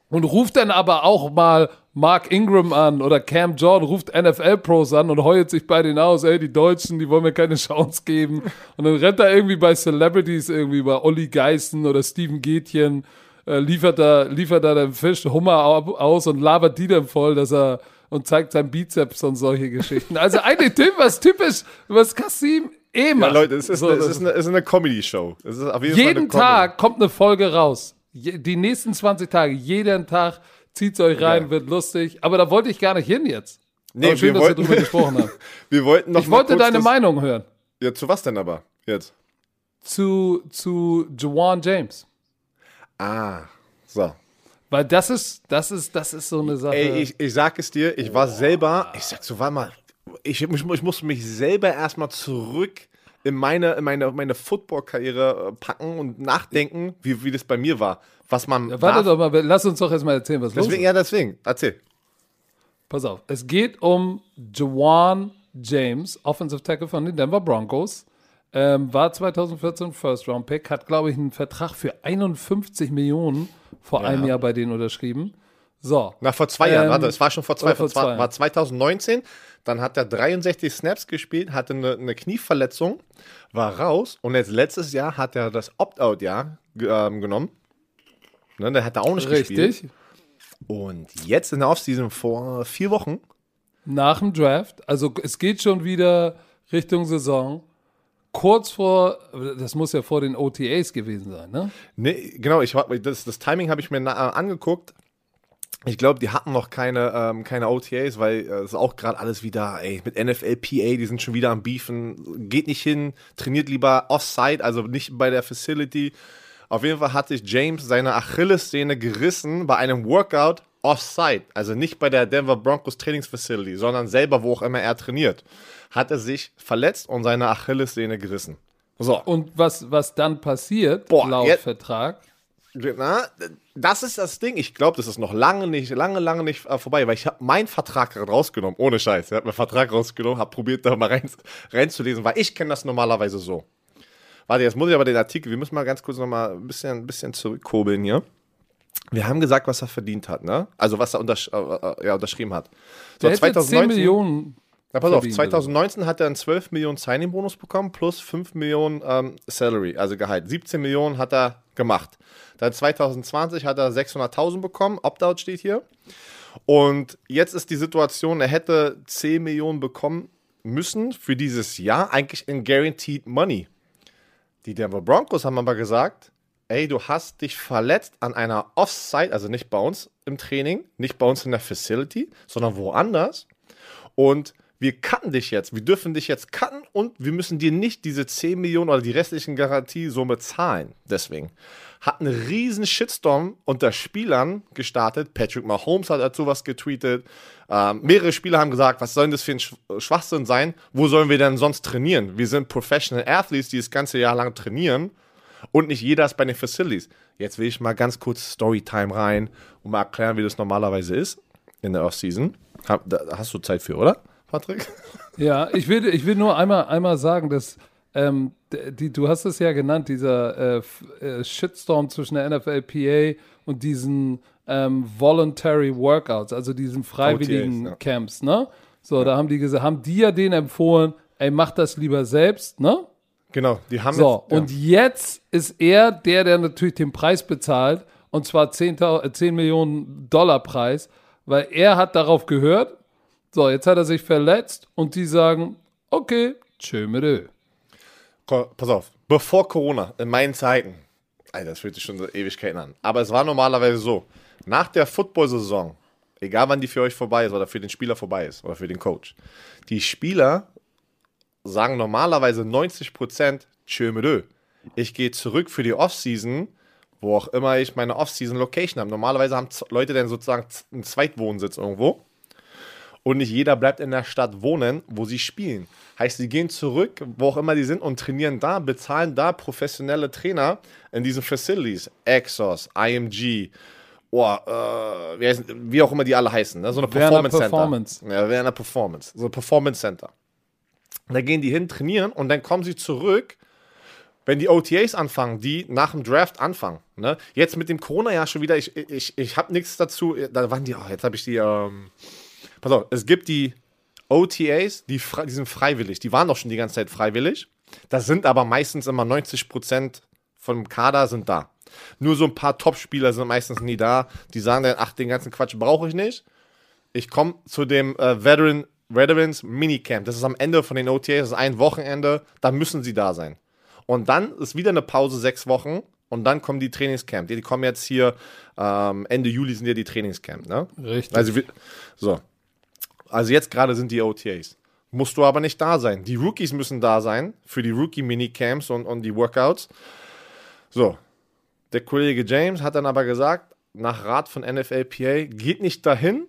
und ruft dann aber auch mal Mark Ingram an oder Cam Jordan, ruft NFL-Pros an und heult sich bei denen aus, ey, die Deutschen, die wollen mir keine [LAUGHS] Chance geben. Und dann rennt er irgendwie bei Celebrities, irgendwie bei Olli Geißen oder Steven Gätchen, äh, liefert da, liefert da den Fisch, Hummer au- aus und labert die dann voll, dass er und zeigt seinen Bizeps und solche Geschichten. Also eigentlich typ, was typisch, was Kasim eh Ja, macht. Leute, es ist, So, eine, es ist eine, es ist eine Comedy-Show. Es jeden. Tag kommt eine Folge raus. Je, die nächsten 20 Tage, jeden Tag zieht's euch rein, Ja. wird lustig. Aber da wollte ich gar nicht hin jetzt. Nee, aber schön, wir dass wollten- wir drüber [LAUGHS] gesprochen haben. Wir wollten noch Ich wollte deine das, Meinung hören Ja, zu was denn aber? Jetzt. zu, zu Jawan James. Ah, so. Weil das ist, das ist, das ist so eine Sache. Ey, ich, ich sag es dir, ich war selber, ich sag so, warte mal, ich, ich, ich muss mich selber erstmal zurück in meine, in meine, meine Football-Karriere äh, packen und nachdenken, wie, wie das bei mir war. Was man. Ja, Warte darf. doch mal, lass uns doch erstmal erzählen, was los Deswegen, ist. ja, deswegen. Erzähl. Pass auf. Es geht um Jawan James, Offensive Tackle von den Denver Broncos. Ähm, war 2014 First Round Pick, hat, glaube ich, einen Vertrag für 51 Millionen vor einem Jahr bei denen unterschrieben. So. Na, vor zwei Jahren, Ähm, warte, es war schon vor zwei, vor zwei, zwei war 2019, dann hat er 63 Snaps gespielt, hatte eine, eine Knieverletzung, war raus und jetzt letztes Jahr hat er das Opt-out-Jahr ähm, genommen. Ne, der hat er auch nicht gespielt. Richtig. Und jetzt in der Offseason vor vier Wochen, Nach dem Draft. Also es geht schon wieder Richtung Saison. Kurz vor, das muss ja vor den OTAs gewesen sein, ne? nee, genau, ich, das, das Timing habe ich mir äh, angeguckt. Ich glaube, die hatten noch keine, ähm, keine OTAs, weil äh, es ist auch gerade alles wieder, ey, mit NFLPA, die sind schon wieder am Beefen. Geht nicht hin, trainiert lieber Offside, also nicht bei der Facility. Auf jeden Fall hat sich James seine Achillessehne gerissen bei einem Workout Offside, also nicht bei der Denver Broncos Trainingsfacility, sondern selber, wo auch immer er trainiert, hat er sich verletzt und seine Achillessehne gerissen. So. Und was, was dann passiert, Boah, laut jetzt- Vertrag, Na, das ist das Ding. Ich glaube, das ist noch lange nicht, lange, lange nicht äh, vorbei, weil ich habe meinen Vertrag gerade rausgenommen, ohne Scheiß. Ich habe meinen Vertrag rausgenommen, habe probiert, da mal rein, reinzulesen, weil ich kenne das normalerweise so. Warte, jetzt muss ich aber den Artikel, wir müssen mal ganz kurz noch mal ein bisschen, ein bisschen zurückkurbeln hier. Wir haben gesagt, was er verdient hat, ne? Also was er untersch äh, äh, ja, unterschrieben hat. So, der hätte 10 Millionen. na, pass auf, verdient, 2019 hat er einen 12 Millionen Signing-Bonus bekommen plus 5 Millionen ähm, Salary, also Gehalt. 17 Millionen hat er gemacht. Dann 2020 hat er 600.000 bekommen, Opt-out steht hier. Und jetzt ist die Situation, er hätte 10 Millionen bekommen müssen für dieses Jahr, eigentlich in Guaranteed Money. Die Denver Broncos haben aber gesagt, ey, du hast dich verletzt an einer Offside, also nicht bei uns im Training, nicht bei uns in der Facility, sondern woanders. Und wir cutten dich jetzt. Wir dürfen dich jetzt cutten und wir müssen dir nicht diese 10 Millionen oder die restlichen Garantiesumme zahlen. Deswegen. Hat einen riesen Shitstorm unter Spielern gestartet. Patrick Mahomes hat dazu was getweetet. Ähm, mehrere Spieler haben gesagt, was soll denn das für ein Sch Schwachsinn sein? Wo sollen wir denn sonst trainieren? Wir sind Professional Athletes, die das ganze Jahr lang trainieren. Und nicht jeder ist bei den Facilities. Jetzt will ich mal ganz kurz Storytime rein und mal erklären, wie das normalerweise ist in der Offseason. Hast du Zeit für, oder, Patrick? [LAUGHS] Ja, ich will, ich will nur einmal, einmal sagen, dass ähm, die, du hast es ja genannt, dieser äh, äh, Shitstorm zwischen der NFLPA und diesen ähm, Voluntary Workouts, also diesen freiwilligen OTAs, ja. Camps, ne? So, da haben die gesagt, haben die ja denen empfohlen, ey, mach das lieber selbst, ne? Genau, die haben So, jetzt, ja. und jetzt ist er der, der natürlich den Preis bezahlt, und zwar 10, 10 Millionen Dollar Preis, weil er hat darauf gehört. So, jetzt hat er sich verletzt und die sagen, okay, tschö mit Ö. Pass auf, bevor Corona, in meinen Zeiten, Alter, das fühlt sich schon so Ewigkeiten an, aber es war normalerweise so, nach der Football-Saison, egal wann die für euch vorbei ist oder für den Spieler vorbei ist oder für den Coach, die Spieler sagen normalerweise 90% tschö mit Ö. Ich gehe zurück für die Offseason, wo auch immer ich meine Offseason-Location habe. Normalerweise haben Leute dann sozusagen einen Zweitwohnsitz irgendwo. Und nicht jeder bleibt in der Stadt wohnen, wo sie spielen. Heißt, sie gehen zurück, wo auch immer die sind, und trainieren da, bezahlen da professionelle Trainer in diesen Facilities. Exos, IMG, oh, äh, wie, heißen, wie auch immer die alle heißen. Ne? So eine Werner Performance Center. Performance. Ja, Werner Performance. So ein Performance Center. Da gehen die hin, trainieren und dann kommen sie zurück, wenn die OTAs anfangen, die nach dem Draft anfangen. Ne? Jetzt mit dem Corona-Jahr schon wieder, ich, ich, ich habe nichts dazu. Da waren die, oh, jetzt habe ich die, ähm, pass auf, es gibt die OTAs, die, die sind freiwillig. Die waren doch schon die ganze Zeit freiwillig. Das sind aber meistens immer 90% vom Kader sind da. Nur so ein paar Top-Spieler sind meistens nie da. Die sagen dann, ach, den ganzen Quatsch brauche ich nicht. Ich komme zu dem äh, Veteran, Veterans Minicamp. Das ist am Ende von den OTAs, das ist ein Wochenende. Da müssen sie da sein. Und dann ist wieder eine Pause, sechs Wochen. Und dann kommen die Trainingscamp. Die, die kommen jetzt hier, ähm, Ende Juli sind ja die Trainingscamp, ne? Richtig. Also, so. Also jetzt gerade sind die OTAs. Musst du aber nicht da sein. Die Rookies müssen da sein für die Rookie-Minicamps und, und die Workouts. So. Der Kollege James hat dann aber gesagt, nach Rat von NFLPA, geht nicht dahin,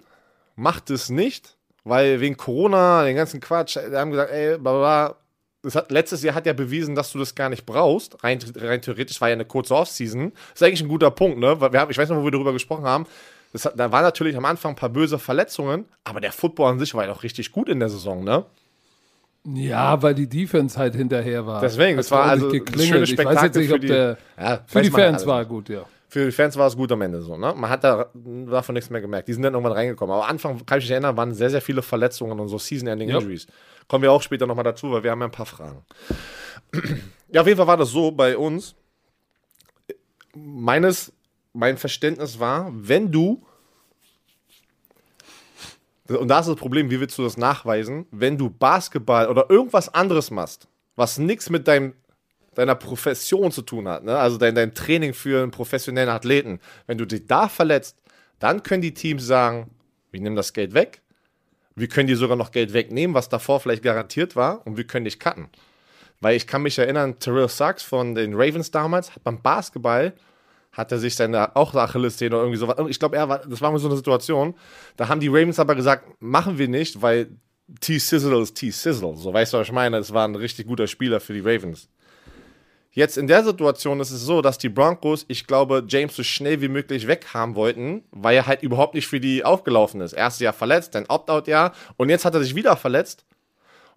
macht es nicht, weil wegen Corona, den ganzen Quatsch, die haben gesagt, ey, bla bla. Das hat, letztes Jahr hat ja bewiesen, dass du das gar nicht brauchst. Rein, rein theoretisch war ja eine kurze Offseason. Das ist eigentlich ein guter Punkt, ne? Haben, ich weiß noch, wo wir darüber gesprochen haben. Das hat, da waren natürlich am Anfang ein paar böse Verletzungen, aber der Football an sich war ja auch richtig gut in der Saison, ne? Ja, weil die Defense halt hinterher war. Deswegen, Hat es war also schönes Ich weiß jetzt Spektakel nicht, für ob die- der Ja, für die Fans alles war gut, ja. Für die Fans war es gut am Ende so, ne? Man hat da davon nichts mehr gemerkt. Die sind dann irgendwann reingekommen. Aber am Anfang, kann ich mich erinnern, waren sehr, sehr viele Verletzungen und so Season-Ending Ja. Injuries. Kommen wir auch später nochmal dazu, weil wir haben ja ein paar Fragen. ja, auf jeden Fall war das so bei uns. Meines, mein Verständnis war, wenn du und da ist das Problem, wie willst du das nachweisen, wenn du Basketball oder irgendwas anderes machst, was nichts mit deinem, deiner Profession zu tun hat, ne? also dein, dein Training für einen professionellen Athleten, wenn du dich da verletzt, dann können die Teams sagen, wir nehmen das Geld weg, wir können dir sogar noch Geld wegnehmen, was davor vielleicht garantiert war und wir können dich cutten. Weil ich kann mich erinnern, Terrell Sachs von den Ravens damals hat beim Basketball hat er sich seine auch Achillessehne oder irgendwie sowas. Ich glaube, war, das war mal so eine Situation. Da haben die Ravens aber gesagt, machen wir nicht, weil T-Sizzle ist T-Sizzle. So weißt du, was ich meine? Es war ein richtig guter Spieler für die Ravens. Jetzt in der Situation ist es so, dass die Broncos, ich glaube, James so schnell wie möglich weghaben wollten, weil er halt überhaupt nicht für die aufgelaufen ist. Erstes Jahr verletzt, dann Opt-out-Jahr und jetzt hat er sich wieder verletzt.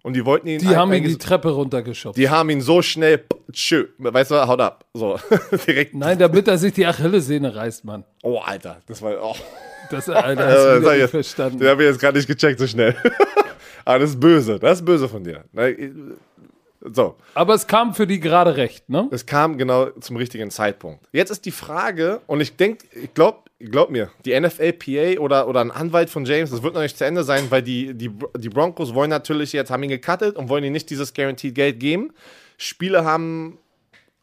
Und die wollten ihn. Die haben ihn die Treppe runtergeschubst. Die haben ihn so schnell, tschö, weißt du, haut ab. So, [LAUGHS] direkt. Nein, damit er sich die Achillessehne reißt, Mann. Oh, Alter, das war, oh. Das, Alter, hast du [LAUGHS] nicht verstanden. Den habe ich jetzt gerade nicht gecheckt so schnell. [LAUGHS] Aber das ist böse, das ist böse von dir. So. Aber es kam für die gerade recht, ne? Es kam genau zum richtigen Zeitpunkt. Jetzt ist die Frage, und ich denke, ich glaube, glaub mir, die NFLPA oder, oder ein Anwalt von James, das wird noch nicht zu Ende sein, weil die, die, die Broncos wollen natürlich jetzt, haben ihn gecuttet und wollen ihm nicht dieses Guaranteed Geld geben. Spieler haben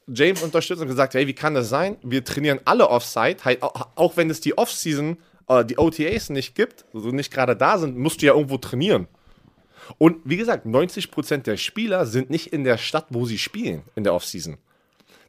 James unterstützt und gesagt, hey, wie kann das sein? Wir trainieren alle Offside, halt, auch wenn es die Offseason, äh, die OTAs nicht gibt, also nicht gerade da sind, musst du ja irgendwo trainieren. Und wie gesagt, 90% der Spieler sind nicht in der Stadt, wo sie spielen in der Offseason.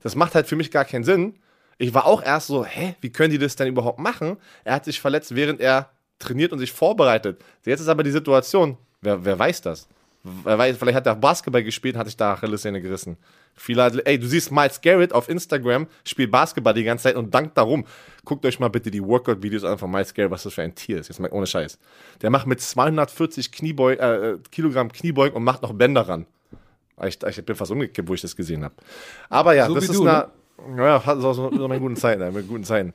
Das macht halt für mich gar keinen Sinn. Ich war auch erst so, hä, wie können die das denn überhaupt machen? Er hat sich verletzt, während er trainiert und sich vorbereitet. Jetzt ist aber die Situation, wer, wer weiß das? Wer weiß, vielleicht hat er Basketball gespielt und hat sich da Achillessehne gerissen. Viele, ey, du siehst Miles Garrett auf Instagram, spielt Basketball die ganze Zeit und dankt darum. Guckt euch mal bitte die Workout-Videos an von Miles Garrett, was das für ein Tier ist. Jetzt mal ohne Scheiß. Der macht mit 240 Kniebeug, äh, Kilogramm Kniebeugen und macht noch Bänder ran. Ich, ich bin fast umgekippt, wo ich das gesehen habe. Aber ja, so das ist du, eine. Ne? Ja, hat so, so, so guten Zeiten, mit guten Zeiten.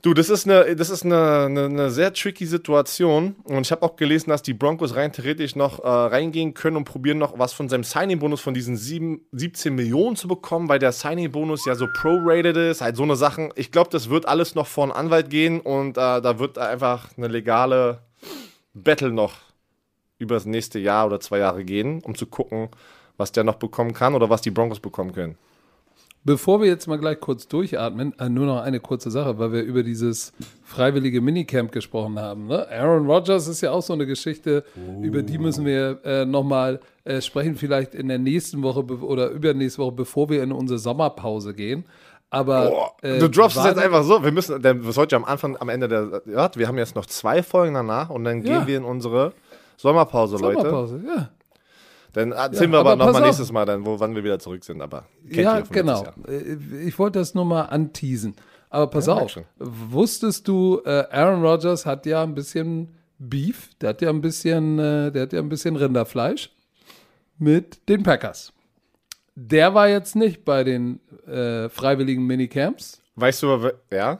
Du, das ist eine, das ist eine, eine, eine sehr tricky Situation. Und ich habe auch gelesen, dass die Broncos rein theoretisch noch äh, reingehen können und probieren noch was von seinem Signing-Bonus von diesen sieben, 17 Millionen zu bekommen, weil der Signing-Bonus ja so prorated ist. Halt so eine Sachen. Ich glaube, das wird alles noch vor einen Anwalt gehen und äh, da wird einfach eine legale Battle noch über das nächste Jahr oder zwei Jahre gehen, um zu gucken, was der noch bekommen kann oder was die Broncos bekommen können. Bevor wir jetzt mal gleich kurz durchatmen, äh, nur noch eine kurze Sache, weil wir über dieses freiwillige Minicamp gesprochen haben. Ne? Aaron Rodgers ist ja auch so eine Geschichte, oh. über die müssen wir äh, nochmal äh, sprechen, vielleicht in der nächsten Woche oder übernächste Woche, bevor wir in unsere Sommerpause gehen. Aber oh, äh, du droppst es jetzt einfach so. Wir müssen, denn was heute am Anfang, am Ende der, ja, wir haben jetzt noch zwei Folgen danach und dann ja. gehen wir in unsere Sommerpause, Leute. Sommerpause, ja. Dann ja, wir aber, aber nochmal nächstes Mal, dann, wo, wann wir wieder zurück sind. Aber ja, genau. Äh, ich wollte das nur mal anteasen. Aber pass ja, auf, wusstest du, äh, Aaron Rodgers hat ja ein bisschen Beef, der hat ja ein bisschen, äh, der hat ja ein bisschen Rinderfleisch mit den Packers. Der war jetzt nicht bei den äh, freiwilligen Minicamps. Weißt du, ja?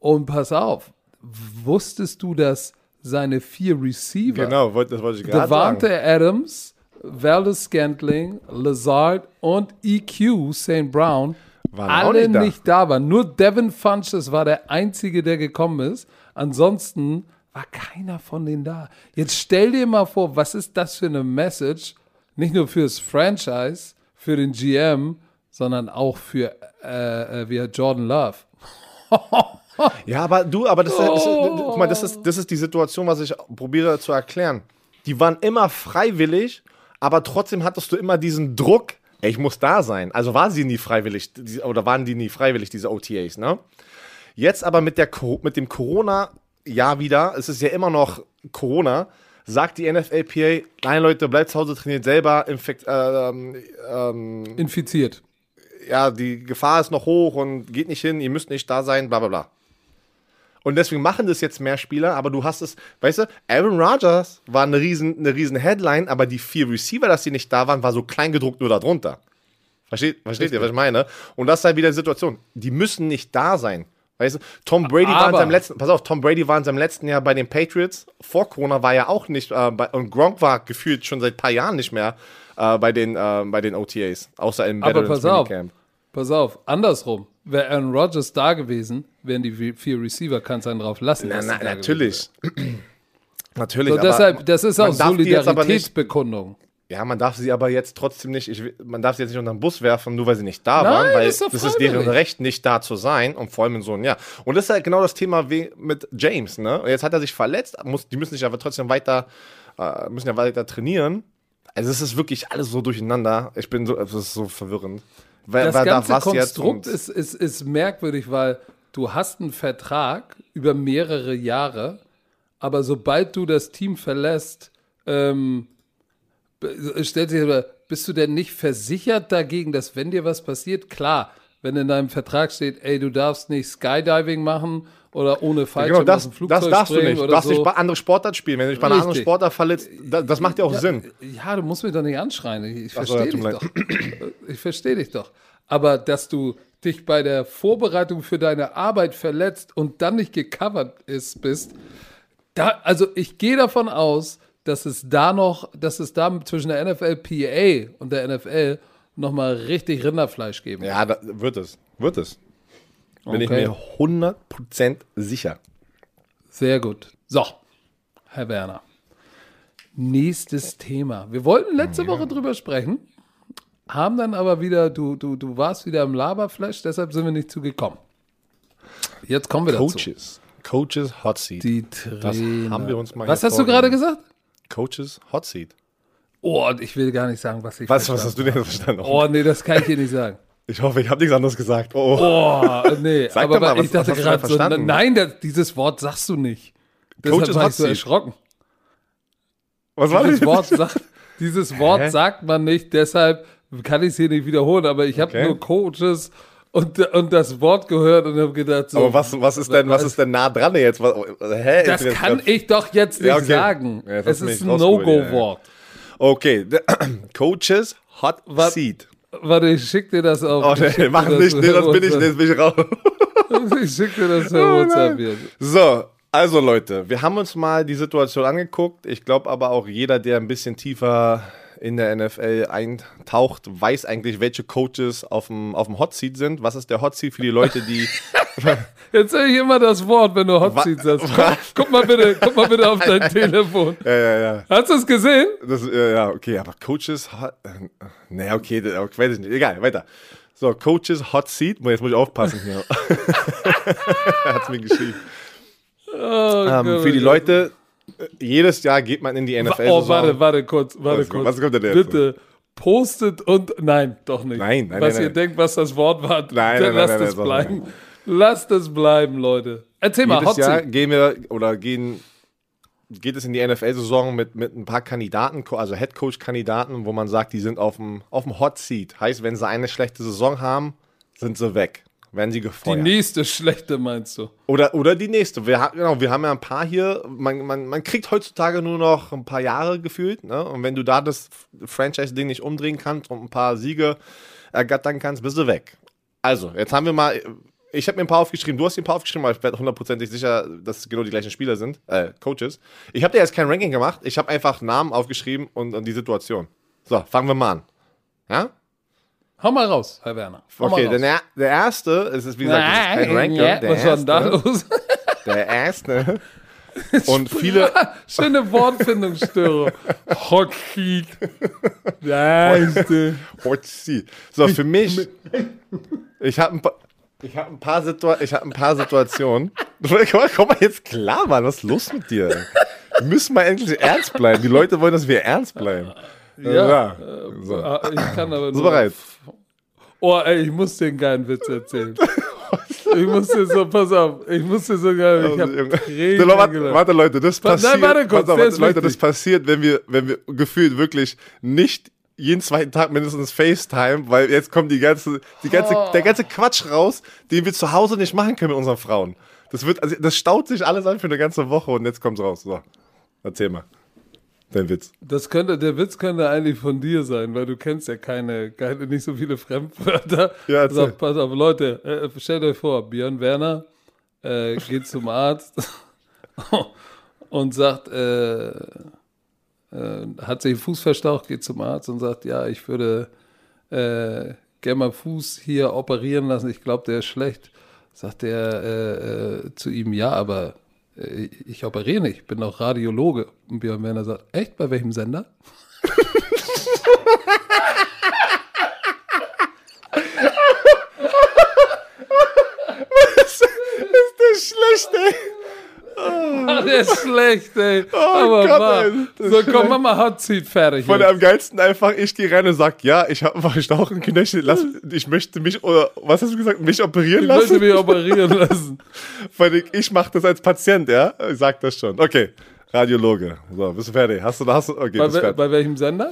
Und pass auf, wusstest du, dass seine vier Receiver, genau, das wollte ich gerade sagen. Devante Adams, Valdez Scantling, Lazard und EQ St. Brown waren alle nicht da. nicht da waren. Nur Devin Funches war der Einzige, der gekommen ist. Ansonsten war keiner von denen da. Jetzt stell dir mal vor, was ist das für eine Message? Nicht nur fürs Franchise, für den GM, sondern auch für äh, äh, wie Jordan Love. [LAUGHS] ja, aber du, aber das, oh. das, das, guck mal, das ist, das ist die Situation, was ich probiere zu erklären. Die waren immer freiwillig aber trotzdem hattest du immer diesen Druck, ey, ich muss da sein. Also waren sie nie freiwillig, oder waren die nie freiwillig, diese OTAs, ne? Jetzt aber mit, der, mit dem Corona-Jahr wieder, es ist ja immer noch Corona, sagt die NFLPA, nein Leute, bleibt zu Hause, trainiert selber, infekt, äh, ähm, infiziert. Ja, die Gefahr ist noch hoch und geht nicht hin, ihr müsst nicht da sein, bla bla bla. Und deswegen machen das jetzt mehr Spieler, aber du hast es, weißt du, Aaron Rodgers war eine riesen, eine riesen Headline, aber die vier Receiver, dass die nicht da waren, war so klein gedruckt nur darunter. Versteht, versteht ihr, was ich meine? Und das ist halt wieder die Situation. Die müssen nicht da sein. Weißt du, Tom Brady aber war in seinem letzten, pass auf, Tom Brady war in seinem letzten Jahr bei den Patriots. Vor Corona war er auch nicht, äh, bei, und Gronk war gefühlt schon seit ein paar Jahren nicht mehr äh, bei, den, äh, bei den OTAs, außer im Veterans aber pass auf, andersrum wäre Aaron Rodgers da gewesen, wären die vier Receiver, kannst einen drauf lassen. Na, na, natürlich. [CLEARS THROAT] natürlich. So, deshalb, das ist auch Solidaritätsbekundung. Ja, man darf sie aber jetzt trotzdem nicht, ich, man darf sie jetzt nicht unter den Bus werfen, nur weil sie nicht da Nein, waren, weil ist das ist deren Recht, nicht da zu sein und vor allem in so einem Jahr. Und das ist halt genau das Thema wie mit James, ne? Jetzt hat er sich verletzt, muss, die müssen sich aber trotzdem weiter, äh, müssen ja weiter trainieren. Also es ist wirklich alles so durcheinander. Ich bin so, es ist so verwirrend. Wer, das wer ganze Konstrukt ist, ist, ist merkwürdig, weil du hast einen Vertrag über mehrere Jahre, aber sobald du das Team verlässt, ähm, stellt sich aber, bist du denn nicht versichert dagegen, dass wenn dir was passiert, klar, wenn in deinem Vertrag steht, ey, du darfst nicht Skydiving machen oder ohne Fallschirm Genau, das, aus dem Flugzeug das darfst du nicht. Du darfst so. nicht bei anderen Sportart spielen. Wenn du dich bei einer anderen. Sportart verletzt, das, das macht ja auch Sinn. Ja, du musst mich doch nicht anschreien. Ich, ich verstehe ja, dich doch. Ich verstehe dich doch. Aber dass du dich bei der Vorbereitung für deine Arbeit verletzt und dann nicht gecovert ist, bist, da, also ich gehe davon aus, dass es da noch, dass es da zwischen der NFLPA und der NFL nochmal richtig Rinderfleisch geben. Ja, da, wird es. Wird es. Bin ich Okay. mir 100% sicher. Sehr gut. So, Herr Werner. Nächstes Thema. Wir wollten letzte Woche drüber sprechen, haben dann aber wieder, du, du, du warst wieder im Laberflash, deshalb sind wir nicht zugekommen. Jetzt kommen wir dazu. Coaches. Coaches Hot Seat. Die Das Trainer. haben wir uns mal Was hast du gerade gesagt? Coaches Hot Seat. Oh, ich will gar nicht sagen, was ich Was, was hast du denn verstanden? Oh, nee, das kann ich hier nicht sagen. [LAUGHS] Ich hoffe, ich habe nichts anderes gesagt. Oh, oh. Nee, [LAUGHS] Sag aber doch mal, was- ich dachte gerade so, nein, das, dieses Wort sagst du nicht. Deshalb Coaches war ich so erschrocken. Was war Dieses das? Wort, sagt, dieses Wort Hä? sagt man nicht, deshalb kann ich es hier nicht wiederholen, aber ich habe Okay. nur Coaches und, und das Wort gehört und habe gedacht, so, Aber was, was ist denn, was ist denn nah dran jetzt? Was, hä? das kann grad- ich doch jetzt nicht Ja, okay. sagen. Ja, es ist ein No-Go-Wort. Okay, [COUGHS] Coaches Hot Was- Seat. Warte, ich schick dir das auf. Oh, nee, mach nicht, nee, das bin ich, das bin ich raus. [LAUGHS] Ich schick dir das [LAUGHS] per Oh, WhatsApp jetzt. So, also Leute, wir haben uns mal die Situation angeguckt. Ich glaube aber auch jeder, der ein bisschen tiefer in der NFL eintaucht, weiß eigentlich, welche Coaches auf dem, auf dem Hot Seat sind. Was ist der Hot Seat für die Leute, die. [LAUGHS] Jetzt höre ich immer das Wort, wenn du Hot Seat sagst. Guck, mal bitte, guck mal bitte auf dein [LAUGHS] Telefon. ja, ja, ja. Hast du es gesehen? Das, ja, ja, okay, aber Coaches. Hot, äh, naja, okay, das, ich weiß ich nicht. Egal, weiter. So, Coaches Hot Seat. Jetzt muss ich aufpassen hier. [LAUGHS] er hat es mir geschrieben. Oh, Ähm, für die oh. Leute, jedes Jahr geht man in die NFL. Oh, warte, warte kurz, warte Was kurz. was kommt denn jetzt? Bitte postet und nein, doch nicht. Nein, nein, Was nein, ihr nein. denkt, was das Wort war, Nein, dann nein, nein, lasst es bleiben. Lasst es bleiben, Leute. Erzähl mal, Jedes Hot Jahr Seat. gehen wir oder gehen, geht es in die NFL-Saison mit, mit ein paar Kandidaten, also Headcoach-Kandidaten, wo man sagt, die sind auf dem, auf dem Hot Seat. Heißt, wenn sie eine schlechte Saison haben, sind sie weg. Werden sie Die gefeuert. nächste schlechte meinst du? Oder, oder die nächste. Wir, genau, wir haben ja ein paar hier. Man, man, man kriegt heutzutage nur noch ein paar Jahre gefühlt. Ne? Und wenn du da das Franchise-Ding nicht umdrehen kannst und ein paar Siege ergattern kannst, bist du weg. Also, jetzt haben wir mal. Ich habe mir ein paar aufgeschrieben. Du hast dir ein paar aufgeschrieben, aber ich werde hundertprozentig sicher, dass es genau die gleichen Spieler sind. Äh, Coaches. Ich habe dir jetzt kein Ranking gemacht. Ich habe einfach Namen aufgeschrieben und, und die Situation. So, fangen wir mal an. Ja? Hau mal raus, Herr Werner. Hau Okay, der, der erste, es ist wie gesagt, das ist kein Ranking. Ja, der was war denn da erste- los? Der erste. [LAUGHS] Und viele. [LAUGHS] Schöne Wortfindungsstörung. Hot Seat. Leiste. Hot Seat. So, für mich. Ich habe ein paar. Ich habe ein, paar Situa ich hab ein paar Situationen. [LAUGHS] Komm mal, komm mal jetzt klar, Mann. Was ist los mit dir? Wir müssen mal endlich ernst bleiben. Die Leute wollen, dass wir ernst bleiben. Ja. So. Ah, Ich kann aber [LAUGHS] nur. bereit? Oh, ey, ich muss dir einen geilen Witz erzählen. [LAUGHS] Ich muss dir so, pass auf, ich muss dir so geil, ich hab Junge. Tränen So, warte, warte, Leute, das Warte, passiert. nein, warte kurz, auf, ist Leute, das passiert, wenn wir, wenn wir gefühlt wirklich nicht jeden zweiten Tag mindestens FaceTime, weil jetzt kommt die ganze, die ganze, Oh. der ganze Quatsch raus, den wir zu Hause nicht machen können mit unseren Frauen. Das wird, also das staut sich alles an für eine ganze Woche und jetzt kommt's raus. So, erzähl mal. Dein Witz. Das könnte, der Witz könnte eigentlich von dir sein, weil du kennst ja keine, keine nicht so viele Fremdwörter. Ja, erzähl. Pass auf, Leute, äh, stellt euch vor, Björn Werner äh, geht zum Arzt [LAUGHS] und sagt, äh, äh, hat sich Fuß verstaucht, geht zum Arzt und sagt, ja, ich würde äh, gerne mal Fuß hier operieren lassen, ich glaube, der ist schlecht. Sagt er äh, äh, zu ihm, ja, aber ich operiere nicht, ich bin doch Radiologe. Und Björn Werner sagt, echt, bei welchem Sender? [LAUGHS] [LAUGHS] Das ist schlecht, ey. Der der ist schlecht, ey. [LAUGHS] Oh Aber Gott, wahr. ey, So, komm, schlecht. mach mal Hot Seat fertig. Von jetzt. am geilsten einfach, ich gehe rein und sag, ja, ich habe einen verstauchten Knöchel, lass, ich möchte mich, oder was hast du gesagt, mich operieren Ich möchte lassen? mich operieren [LAUGHS] lassen. Weil ich, ich mache das als Patient, ja? Ich sag das schon. Okay, Radiologe. So, bist du fertig? Hast du, hast du, okay, Bei, bist fertig. bei welchem Sender?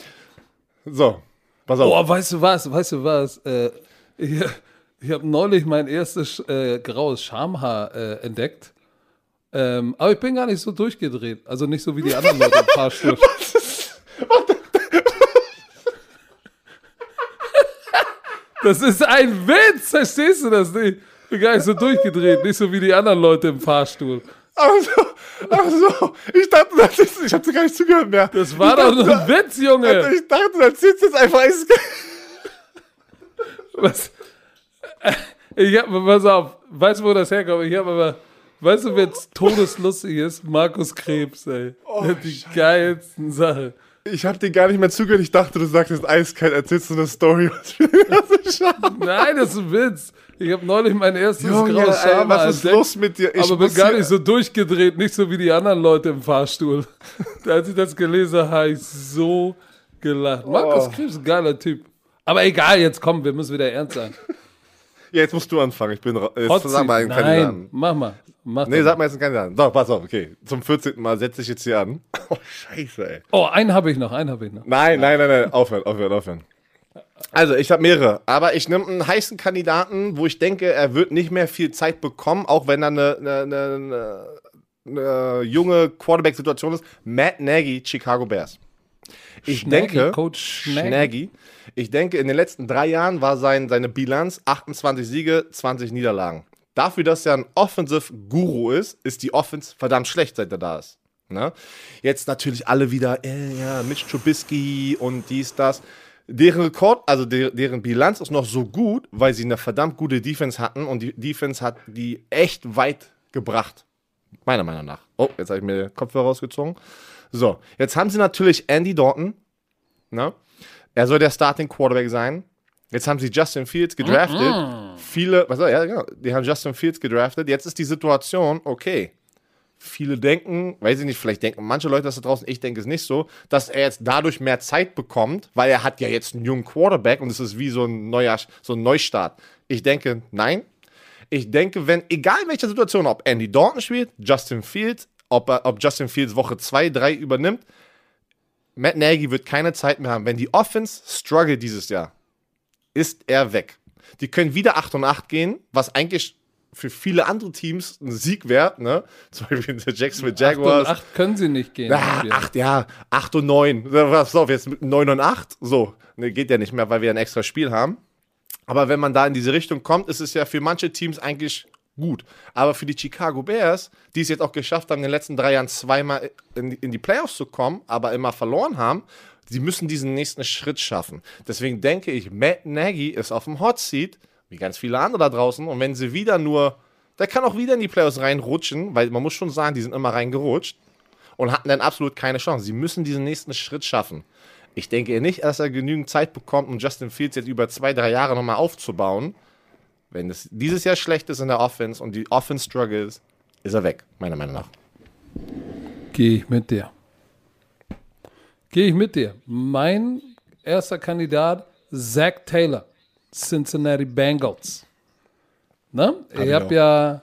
So, pass auf. Oh, weißt du was? Weißt du was? Äh, ich ich habe neulich mein erstes äh, graues Schamhaar äh, entdeckt. Ähm, aber ich bin gar nicht so durchgedreht. Also nicht so wie die anderen [LAUGHS] Leute im Fahrstuhl. Das ist ein Witz, verstehst du das nicht? Ich bin gar nicht so durchgedreht, nicht so wie die anderen Leute im Fahrstuhl. Ach so, ach so. Ich dachte, das ist, ich hab dir gar nicht zugehört mehr. Das war ich doch dachte, nur ein Witz, Junge. Ich dachte, du erzählst jetzt einfach. Es- [LAUGHS] Was? Ich hab, pass auf, weißt du, wo das herkommt? Ich habe aber, weißt du, wer jetzt todeslustig ist? Markus Krebs, ey. Oh, Der hat die geilsten Sachen. Ich hab dir gar nicht mehr zugehört. Ich dachte, du sagst jetzt eiskalt, erzählst du eine Story. [LAUGHS] Scham. Nein, das ist ein Witz. Ich habe neulich mein erstes Junge, graues ey, Scham was ist entdeckt, los mit dir? Ich aber bin gar nicht so durchgedreht, nicht so wie die anderen Leute im Fahrstuhl. [LAUGHS] Als ich das gelesen habe, habe ich so gelacht. Markus Oh. Krebs ist ein geiler Typ. Aber egal, jetzt komm, wir müssen wieder ernst sein. Ja, jetzt musst du anfangen. Ich bin jetzt sag mal einen Seat. Kandidaten. Nein, mach mal. Mach Nee, sag mal jetzt einen Kandidaten. Doch, pass auf, okay. Zum 14. Mal setze ich jetzt hier an. [LAUGHS] Oh, scheiße, ey. Oh, einen habe ich noch, einen habe ich noch. Nein, nein, nein, nein. Aufhören, aufhören, aufhören. Also, ich habe mehrere. Aber ich nehme einen heißen Kandidaten, wo ich denke, er wird nicht mehr viel Zeit bekommen, auch wenn er eine, eine, eine, eine junge Quarterback-Situation ist. Matt Nagy, Chicago Bears. Ich Schnaggy, denke, Coach Schnaggy. Schnaggy. Ich denke, in den letzten drei Jahren war sein, seine Bilanz 28 Siege, 20 Niederlagen. Dafür, dass er ein Offensive Guru ist, ist die Offense verdammt schlecht, seit er da ist. Ne? Jetzt natürlich alle wieder, äh, ja, Mitch Trubisky und dies, das. Deren Rekord, also de deren Bilanz ist noch so gut, weil sie eine verdammt gute Defense hatten und die Defense hat die echt weit gebracht. Meiner Meinung nach. Oh, jetzt habe ich mir den Kopfhörer rausgezogen. So, jetzt haben sie natürlich Andy Dalton. Ne? Er soll der Starting Quarterback sein. Jetzt haben sie Justin Fields gedraftet. Viele, was soll, ja, genau, die haben Justin Fields gedraftet. Jetzt ist die Situation, okay. Viele denken, weiß ich nicht, vielleicht denken manche Leute das da draußen, ich denke es nicht so, dass er jetzt dadurch mehr Zeit bekommt, weil er hat ja jetzt einen jungen Quarterback und es ist wie so ein neuer, so ein Neustart. Ich denke, nein. Ich denke, wenn, egal in welcher Situation, ob Andy Dalton spielt, Justin Fields, ob, ob Justin Fields Woche 2, 3 übernimmt, Matt Nagy wird keine Zeit mehr haben. Wenn die Offense struggle dieses Jahr, ist er weg. Die können wieder 8 und 8 gehen, was eigentlich für viele andere Teams ein Sieg wäre, ne? [LAUGHS] Zum Beispiel der Jacksonville Acht und Jaguars. acht können sie nicht gehen. Ah, acht, ja, 8 und 9. Pass auf, jetzt mit 9 und 8. So, ne, geht ja nicht mehr, weil wir ein extra Spiel haben. Aber wenn man da in diese Richtung kommt, ist es ja für manche Teams eigentlich gut. Aber für die Chicago Bears, die es jetzt auch geschafft haben, in den letzten drei Jahren zweimal in die, in die Playoffs zu kommen, aber immer verloren haben, sie müssen diesen nächsten Schritt schaffen. Deswegen denke ich, Matt Nagy ist auf dem Hot Seat, wie ganz viele andere da draußen. Und wenn sie wieder nur, der kann auch wieder in die Playoffs reinrutschen, weil man muss schon sagen, die sind immer reingerutscht und hatten dann absolut keine Chance. Sie müssen diesen nächsten Schritt schaffen. Ich denke nicht, dass er genügend Zeit bekommt, um Justin Fields jetzt über zwei, drei Jahre nochmal aufzubauen. Wenn es dieses Jahr schlecht ist in der Offense und die Offense struggles, ist er weg, meiner Meinung nach. Gehe ich mit dir. Gehe ich mit dir. Mein erster Kandidat, Zach Taylor, Cincinnati Bengals. Ne? ich ich habe ja,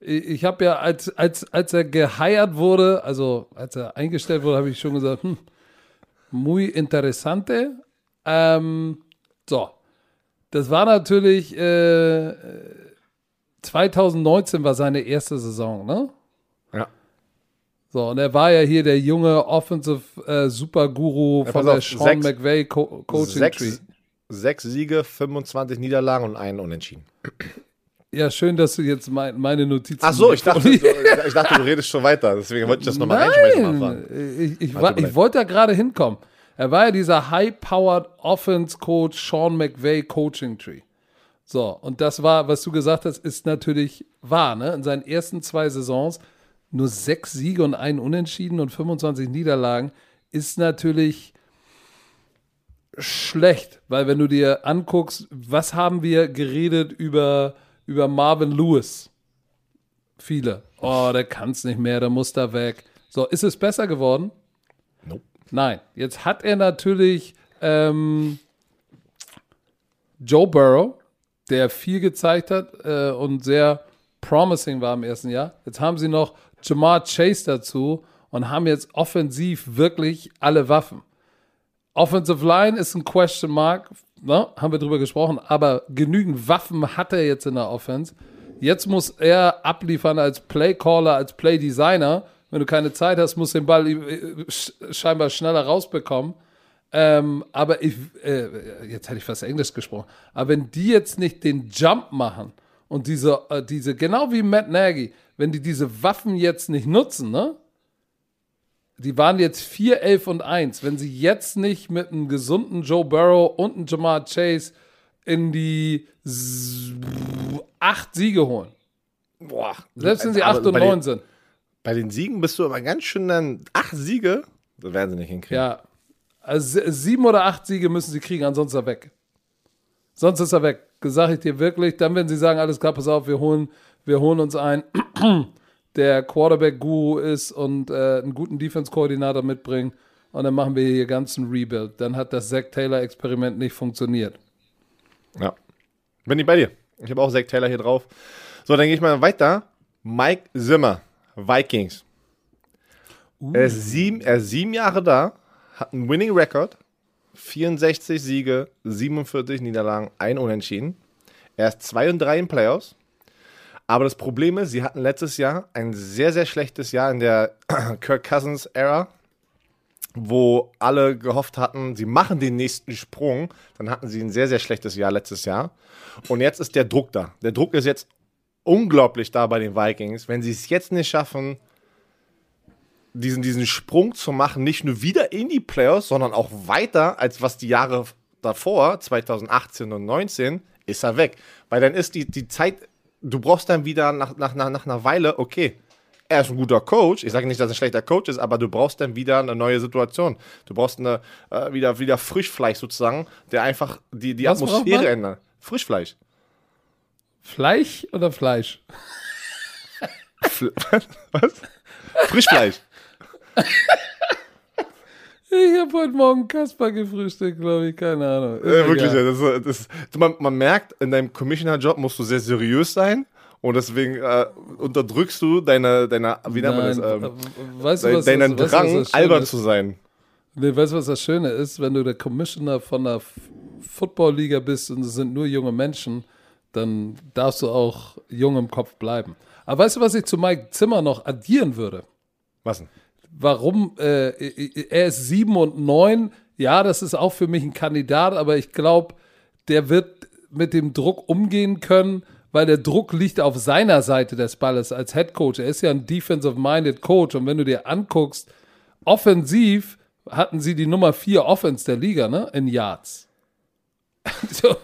ich, ich habe ja, als, als, als er geheiert wurde, also als er eingestellt wurde, habe ich schon gesagt, hm, muy interessante. Ähm, so, das war natürlich, äh, 2019 war seine erste Saison, ne? Ja. So, und er war ja hier der junge Offensive äh, Superguru Ja, von der auf, Sean sechs- McVay Co Coaching Tree. Sechs, sechs Siege, 25 Niederlagen und einen Unentschieden. Ja, schön, dass du jetzt mein, meine Notizen. Ach so, ich dachte, du, ich dachte, du redest schon weiter. Deswegen wollte ich das nochmal. [LAUGHS] Nein, ich, ich, ich leid. wollte da gerade hinkommen. Er war ja dieser High-Powered Offense Coach Sean McVay Coaching Tree. So, und das war, was du gesagt hast, ist natürlich wahr. Ne? In seinen ersten zwei Saisons nur sechs Siege und ein Unentschieden und 25 Niederlagen ist natürlich schlecht, weil wenn du dir anguckst, was haben wir geredet über, über Marvin Lewis Viele. Oh, der kann es nicht mehr, der muss da weg. So, ist es besser geworden? Nein. Jetzt hat er natürlich ähm, Joe Burrow, der viel gezeigt hat äh, und sehr promising war im ersten Jahr. Jetzt haben sie noch Jamar Chase dazu und haben jetzt offensiv wirklich alle Waffen. Offensive Line ist ein Question Mark, ne? haben wir drüber gesprochen, aber genügend Waffen hat er jetzt in der Offense. Jetzt muss er abliefern als Playcaller, als Playdesigner. Wenn du keine Zeit hast, musst du den Ball äh, scheinbar schneller rausbekommen. Ähm, aber ich, äh, jetzt hätte ich fast Englisch gesprochen. Aber wenn die jetzt nicht den Jump machen und diese, äh, diese, genau wie Matt Nagy, wenn die diese Waffen jetzt nicht nutzen, ne? Die waren jetzt 4, 11 und 1. Wenn sie jetzt nicht mit einem gesunden Joe Burrow und einem Jamar Chase in die acht Siege holen. Boah. Selbst wenn sie 8 und 9 sind. Bei den Siegen bist du aber ganz schön dann acht Siege. Das werden sie nicht hinkriegen. Ja. Also sieben oder acht Siege müssen sie kriegen, ansonsten ist er weg. Sonst ist er weg. Sage ich dir wirklich. Dann, wenn sie sagen, alles klar, pass auf, wir holen, wir holen uns ein, [CLEARS THROAT] der Quarterback-Guru ist und äh, einen guten Defense-Koordinator mitbringen. Und dann machen wir hier ganzen Rebuild. Dann hat das Zach Taylor-Experiment nicht funktioniert. Ja. Bin ich bei dir. Ich habe auch Zach Taylor hier drauf. So, dann gehe ich mal weiter. Mike Zimmer, Vikings. Uh. Er, ist sieben, er ist sieben Jahre da, hat einen Winning Record, 64 Siege, 47 Niederlagen, ein Unentschieden. Er ist 2 und 3 in Playoffs. Aber das Problem ist, sie hatten letztes Jahr ein sehr, sehr schlechtes Jahr in der [CLEARS THROAT] Kirk Cousins-Ära, wo alle gehofft hatten, sie machen den nächsten Sprung. Dann hatten sie ein sehr, sehr schlechtes Jahr letztes Jahr. Und jetzt ist der Druck da. Der Druck ist jetzt unglaublich da bei den Vikings. Wenn sie es jetzt nicht schaffen, diesen, diesen Sprung zu machen, nicht nur wieder in die Playoffs, sondern auch weiter, als was die Jahre davor, 2018 und 2019, ist er weg. Weil dann ist die, die Zeit du brauchst dann wieder nach, nach, nach, nach einer Weile, okay, er ist ein guter Coach. Ich sage nicht, dass er ein schlechter Coach ist, aber du brauchst dann wieder eine neue Situation. Du brauchst eine, äh, wieder, wieder Frischfleisch sozusagen, der einfach die, die Atmosphäre ändert. Frischfleisch. Fleisch oder Fleisch? Fl [LAUGHS] was? Frischfleisch. Ich habe heute Morgen Kasper gefrühstückt, glaube ich, keine Ahnung. Äh, wirklich, ja, das, das, man, man merkt, in deinem Commissioner-Job musst du sehr seriös sein. Und deswegen äh, unterdrückst du deine, deine wie nennt man das, ähm, äh, weißt du, was, deinen was, Drang, was albern zu sein. Nee, weißt du, was das Schöne ist? Wenn du der Commissioner von der Football-Liga bist und es sind nur junge Menschen, dann darfst du auch jung im Kopf bleiben. Aber weißt du, was ich zu Mike Zimmer noch addieren würde? Was denn? warum äh, er ist sieben und neun. Ja, das ist auch für mich ein Kandidat, aber ich glaube, der wird mit dem Druck umgehen können, weil der Druck liegt auf seiner Seite des Balles als Head Coach. Er ist ja ein defensive-minded Coach und wenn du dir anguckst, offensiv hatten sie die Nummer vier Offense der Liga, ne, in Yards. [LAUGHS] so,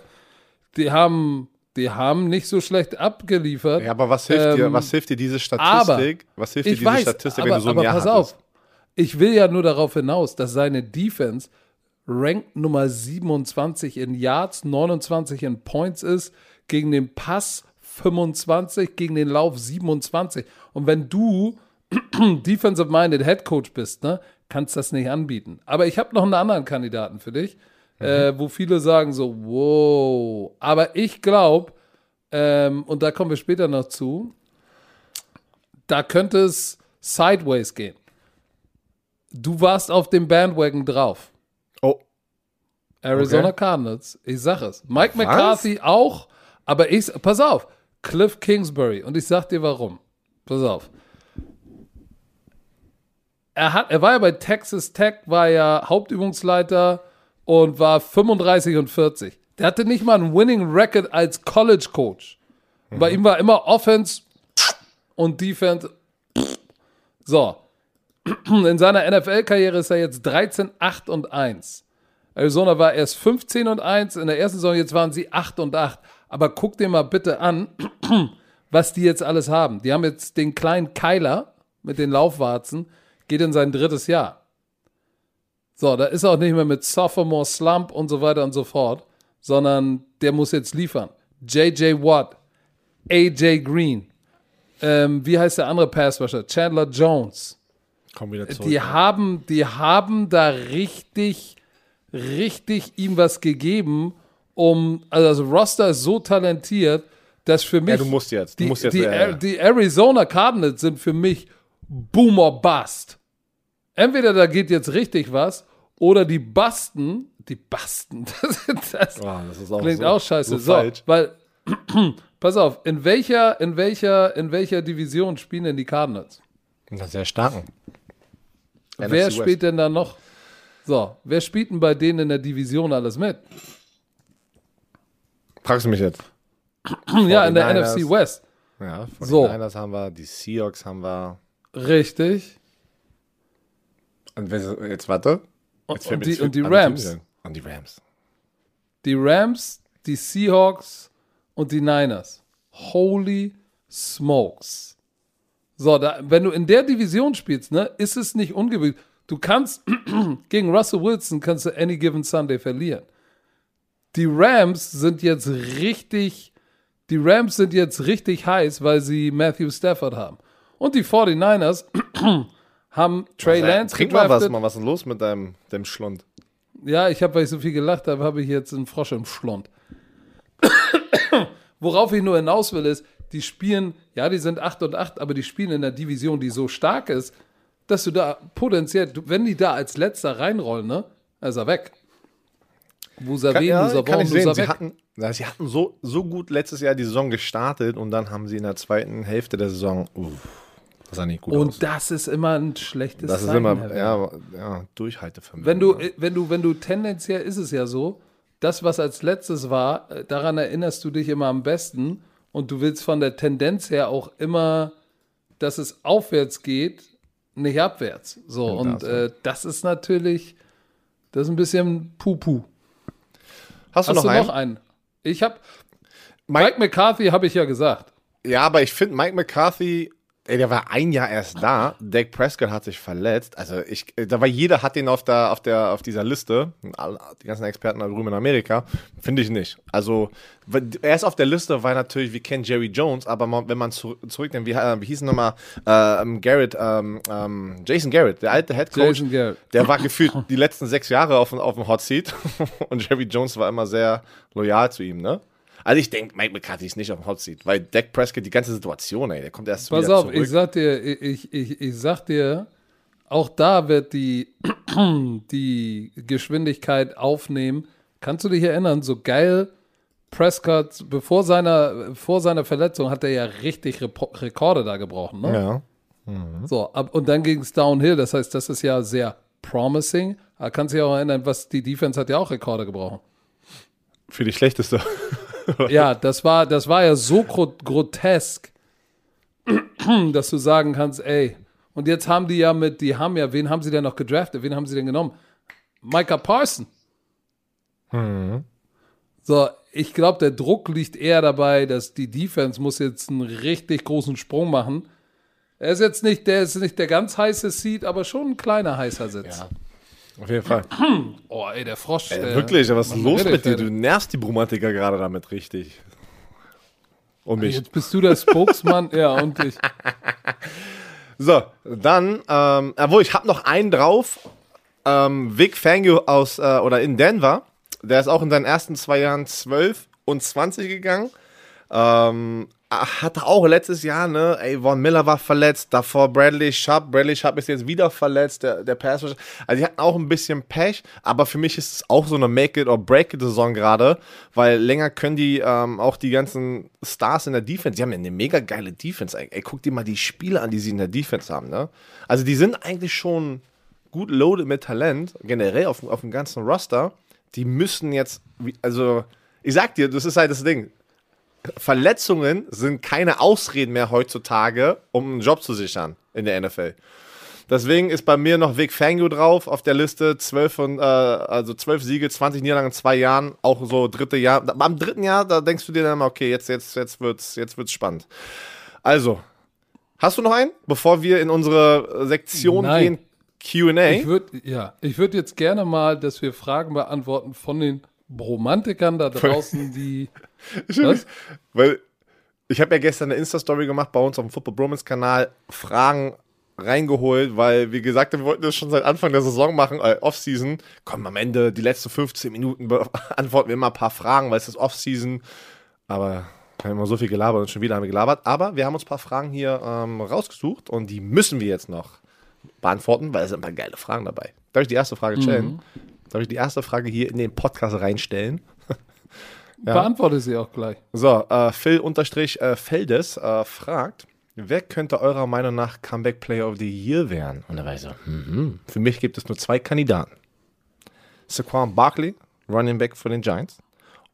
die haben die haben nicht so schlecht abgeliefert. Ja, aber was hilft ähm, dir, was hilft dir diese Statistik? Aber, was hilft dir diese weiß, Statistik, aber, wenn du so ein aber Jahr pass hattest? auf, ich will ja nur darauf hinaus, dass seine Defense Rank Nummer 27 in Yards, 29 in Points ist, gegen den Pass 25, gegen den Lauf 27. Und wenn du [CLEARS THROAT] Defensive-Minded Head Coach bist, ne, kannst das nicht anbieten. Aber ich habe noch einen anderen Kandidaten für dich mhm. äh, wo viele sagen so, wow. Aber ich glaube, ähm, und da kommen wir später noch zu, da könnte es sideways gehen. Du warst auf dem Bandwagon drauf. Oh. Arizona okay. Cardinals, ich sag es. Mike Was? McCarthy auch, aber ich, pass auf, Cliff Kingsbury. Und ich sag dir warum. Pass auf. Er, hat, er war ja bei Texas Tech, war ja Hauptübungsleiter und war 35 und 40. Der hatte nicht mal einen Winning Record als College Coach. Mhm. Bei ihm war immer Offense und Defense. So. In seiner NFL-Karriere ist er jetzt 13, 8 und 1. Arizona war erst 15 und 1, in der ersten Saison jetzt waren sie 8 und 8. Aber guck dir mal bitte an, was die jetzt alles haben. Die haben jetzt den kleinen Keiler mit den Laufwarzen, geht in sein drittes Jahr. So, da ist auch nicht mehr mit Sophomore Slump und so weiter und so fort, sondern der muss jetzt liefern. JJ Watt, AJ Green, ähm, wie heißt der andere Passrusher? Chandler Jones. Komm wieder zurück. Die haben, die haben da richtig, richtig ihm was gegeben, um, also das Roster ist so talentiert, dass für mich. du musst jetzt, du Die, musst jetzt, die, ja, ja. die Arizona Cardinals sind für mich Boom or Bust. Entweder da geht jetzt richtig was oder die Basten, die Basten, [LAUGHS] das, das Ah, das ist auch klingt so, auch scheiße. So So, falsch. weil, [CLEARS THROAT] pass auf, in welcher, in welcher, in welcher Division spielen denn die Cardinals? Na, sehr starken. Wer NFC West. spielt denn da noch? So, wer spielt denn bei denen in der Division alles mit? Fragst du mich jetzt? [CLEARS THROAT] ja, in der 49ers. NFC West. Ja, von So. den Niners haben wir, die Seahawks haben wir. Richtig. Und jetzt warte. Jetzt Und die, und die Rams. Und die Rams. Die Rams, die Seahawks und die Niners. Holy smokes. So, da, wenn du in der Division spielst, ne, ist es nicht ungewöhnlich. Du kannst [CLEARS THROAT] gegen Russell Wilson kannst du any given Sunday verlieren. Die Rams sind jetzt richtig, die Rams sind jetzt richtig heiß, weil sie Matthew Stafford haben. Und die 49ers [CLEARS THROAT] haben Trey Lance Trink mal was, gedraftet. Mann. Was ist denn los mit deinem, deinem Schlund? Ja, ich habe, weil ich so viel gelacht habe, habe ich jetzt einen Frosch im Schlund. [COUGHS] Worauf ich nur hinaus will, ist, die spielen, ja, die sind 8 und 8, aber die spielen in einer Division, die so stark ist, dass du da potenziell, wenn die da als letzter reinrollen, ne, ist er weg. Savez, ja, sehen. nous Sie hatten, na, sie hatten so, so gut letztes Jahr die Saison gestartet und dann haben sie in der zweiten Hälfte der Saison, uff, das sah nicht gut aus. Und das ist immer ein schlechtes Das ist Zeichen, immer, ja, ja, Durchhaltevermögen. Wenn du, ne? wenn du, wenn du tendenziell ist es ja so, das, was als letztes war, äh, daran erinnerst du dich immer am besten und du willst von der Tendenz her auch immer, dass es aufwärts geht, nicht abwärts. So, Ja, und das, äh, das ist natürlich, das ist ein bisschen Puh-Puh. Hast du Hast noch du einen? noch einen? Ich habe, Mike- Mike McCarthy habe ich ja gesagt. Ja, aber ich finde, Mike McCarthy, ey, der war ein Jahr erst da. Dak Prescott hat sich verletzt. Also ich, äh, da war jeder hat den auf der, auf der, auf dieser Liste. Die ganzen Experten da drüben in Amerika. Finde ich nicht. Also er ist auf der Liste, weil natürlich, wir kennen Jerry Jones, aber man, wenn man zu, zurückdenkt, wie, äh, wie hieß nochmal ähm, Garrett, ähm, ähm, Jason Garrett, der alte Head Coach. Jason Garrett. Der war gefühlt die letzten sechs Jahre auf, dem- auf dem Hot Seat [LAUGHS] und Jerry Jones war immer sehr loyal zu ihm, ne? Also ich denke, Mike McCarthy ist nicht auf dem Hot Seat, weil Dak Prescott, die ganze Situation, ey, der kommt erst Pass wieder auf, zurück. ich sag dir, ich, ich, ich sag dir, auch da wird die, [CLEARS THROAT] die Geschwindigkeit aufnehmen. Kannst du dich erinnern, so geil Prescott, bevor seiner, vor seiner Verletzung hat er ja richtig Repo- Rekorde da gebrochen. Ne? ja. So, ab, und dann ging es downhill, das heißt, das ist ja sehr promising. Aber kannst dich auch erinnern, was die Defense hat ja auch Rekorde gebrochen. Für die schlechteste. [LAUGHS] Ja, das war, das war ja so gro grotesk, [CLEARS THROAT] dass du sagen kannst, ey, und jetzt haben die ja mit, die haben ja, wen haben sie denn noch gedraftet? Wen haben sie denn genommen? Micah Parson. So, ich glaube, der Druck liegt eher dabei, dass die Defense muss jetzt einen richtig großen Sprung machen. Er ist jetzt nicht, der ist nicht der ganz heiße Seed, aber schon ein kleiner heißer Sitz. Auf jeden Fall. [CLEARS THROAT] Oh, ey, der Frosch. Ey, wirklich, was ist los mit dir? Du nervst die Brumatiker gerade damit richtig. Und mich. Jetzt bist du der Spokesman, [LAUGHS] ja, und ich. So, dann, ähm, obwohl ich habe noch einen drauf. Ähm, Vic Fangio aus, äh, oder in Denver. Der ist auch in seinen ersten zwei Jahren 12 und 20 gegangen. Ähm, hatte auch letztes Jahr, ne, ey, Von Miller war verletzt, davor Bradley Sharp, Bradley Sharp ist jetzt wieder verletzt, der, der Pass. Also die hatten auch ein bisschen Pech, aber für mich ist es auch so eine Make-it-or-break-it-Saison gerade, weil länger können die ähm, auch die ganzen Stars in der Defense, die haben ja eine mega geile Defense, ey, ey, guck dir mal die Spiele an, die sie in der Defense haben, ne. Also die sind eigentlich schon gut loaded mit Talent, generell auf, auf dem ganzen Roster, die müssen jetzt, also ich sag dir, das ist halt das Ding, Verletzungen sind keine Ausreden mehr heutzutage, um einen Job zu sichern in der NFL. Deswegen ist bei mir noch Vic Fangio drauf auf der Liste. 12, von, äh, also 12 Siege, 20 Niederlagen in zwei Jahren. Auch so dritte Jahr. Am dritten Jahr, da denkst du dir dann mal, okay, jetzt, jetzt, jetzt, wird's, jetzt wird's spannend. Also, hast du noch einen, bevor wir in unsere Sektion Nein. gehen? QA. Ich würde ja, ich würde jetzt gerne mal, dass wir Fragen beantworten von den Romantikern da [LAUGHS] draußen, die [LAUGHS] was? Weil ich habe ja gestern eine Insta-Story gemacht bei uns auf dem Football Bromance Kanal, Fragen reingeholt, weil, wie gesagt, wir wollten das schon seit Anfang der Saison machen, äh, Offseason. Komm, am Ende, die letzten 15 Minuten beantworten [LAUGHS] wir immer ein paar Fragen, weil es ist Offseason. Aber wir haben immer so viel gelabert und schon wieder haben wir gelabert. Aber wir haben uns ein paar Fragen hier ähm, rausgesucht und die müssen wir jetzt noch beantworten, weil es sind ein paar geile Fragen dabei. Darf ich die erste Frage stellen? Mhm. Darf ich die erste Frage hier in den Podcast reinstellen? Ja. Beantworte sie auch gleich. So, äh, Phil-Feldes äh, fragt, wer könnte eurer Meinung nach Comeback Player of the Year werden? Und er war so, mm für mich gibt es nur zwei Kandidaten. Saquon Barkley, Running Back von den Giants,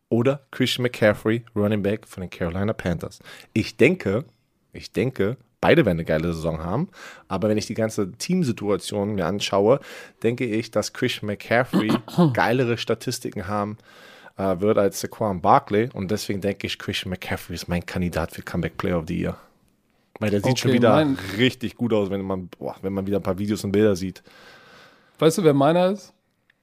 oder Christian McCaffrey, Running Back von den Carolina Panthers. Ich denke, ich denke, beide werden eine geile Saison haben. Aber wenn ich die ganze Teamsituation mir anschaue, denke ich, dass Christian McCaffrey [CLEARS THROAT] geilere Statistiken haben äh, wird als Saquon Barkley. Und deswegen denke ich, Christian McCaffrey ist mein Kandidat für Comeback Player of the Year. Weil der sieht okay, schon wieder richtig gut aus, wenn man, boah, wenn man wieder ein paar Videos und Bilder sieht. Weißt du, wer meiner ist?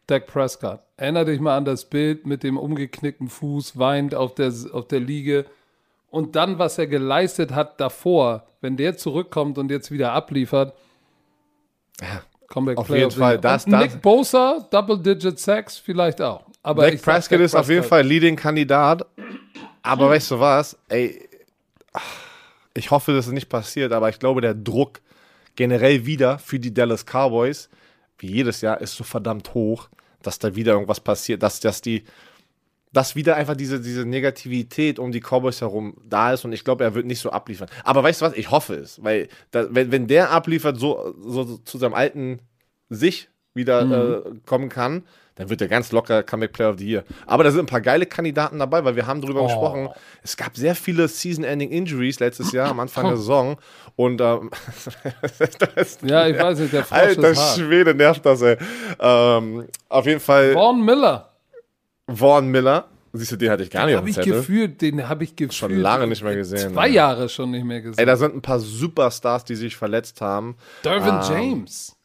Dak Prescott. Erinner dich mal an das Bild mit dem umgeknickten Fuß, weint auf der, auf der Liege. Und dann, was er geleistet hat davor, wenn der zurückkommt und jetzt wieder abliefert. Ja, Comeback auf jeden Fall. Das, das, Nick Bosa, Double-Digit Sacks vielleicht auch. Aber Dak Prescott ist auf jeden Fall Leading-Kandidat. Aber hm. weißt du was? Ey, ich hoffe, dass es nicht passiert, aber ich glaube, der Druck generell wieder für die Dallas Cowboys, wie jedes Jahr, ist so verdammt hoch, dass da wieder irgendwas passiert, dass, dass die, dass wieder einfach diese, diese Negativität um die Cowboys herum da ist und ich glaube, er wird nicht so abliefern. Aber weißt du was? Ich hoffe es, weil da, wenn, wenn der abliefert, so, so zu seinem alten sich wieder mhm. äh, kommen kann, dann wird er ganz locker Comeback Player of the Year. Aber da sind ein paar geile Kandidaten dabei, weil wir haben darüber oh. gesprochen. Es gab sehr viele Season-Ending Injuries letztes Jahr am Anfang der [LAUGHS] Saison. Und ähm, [LAUGHS] ja, ich weiß nicht, der [LAUGHS] Frosch Alter Schwede nervt das, ey. Ähm, auf jeden Fall. Vaughn Miller. Vaughn Miller. Siehst du, den hatte ich gar den nicht auf dem ich gefühlt, Den habe ich gefühlt. Schon lange nicht mehr gesehen. Zwei Jahre schon nicht mehr gesehen. Ey, da sind ein paar Superstars, die sich verletzt haben. Dervin ähm, James.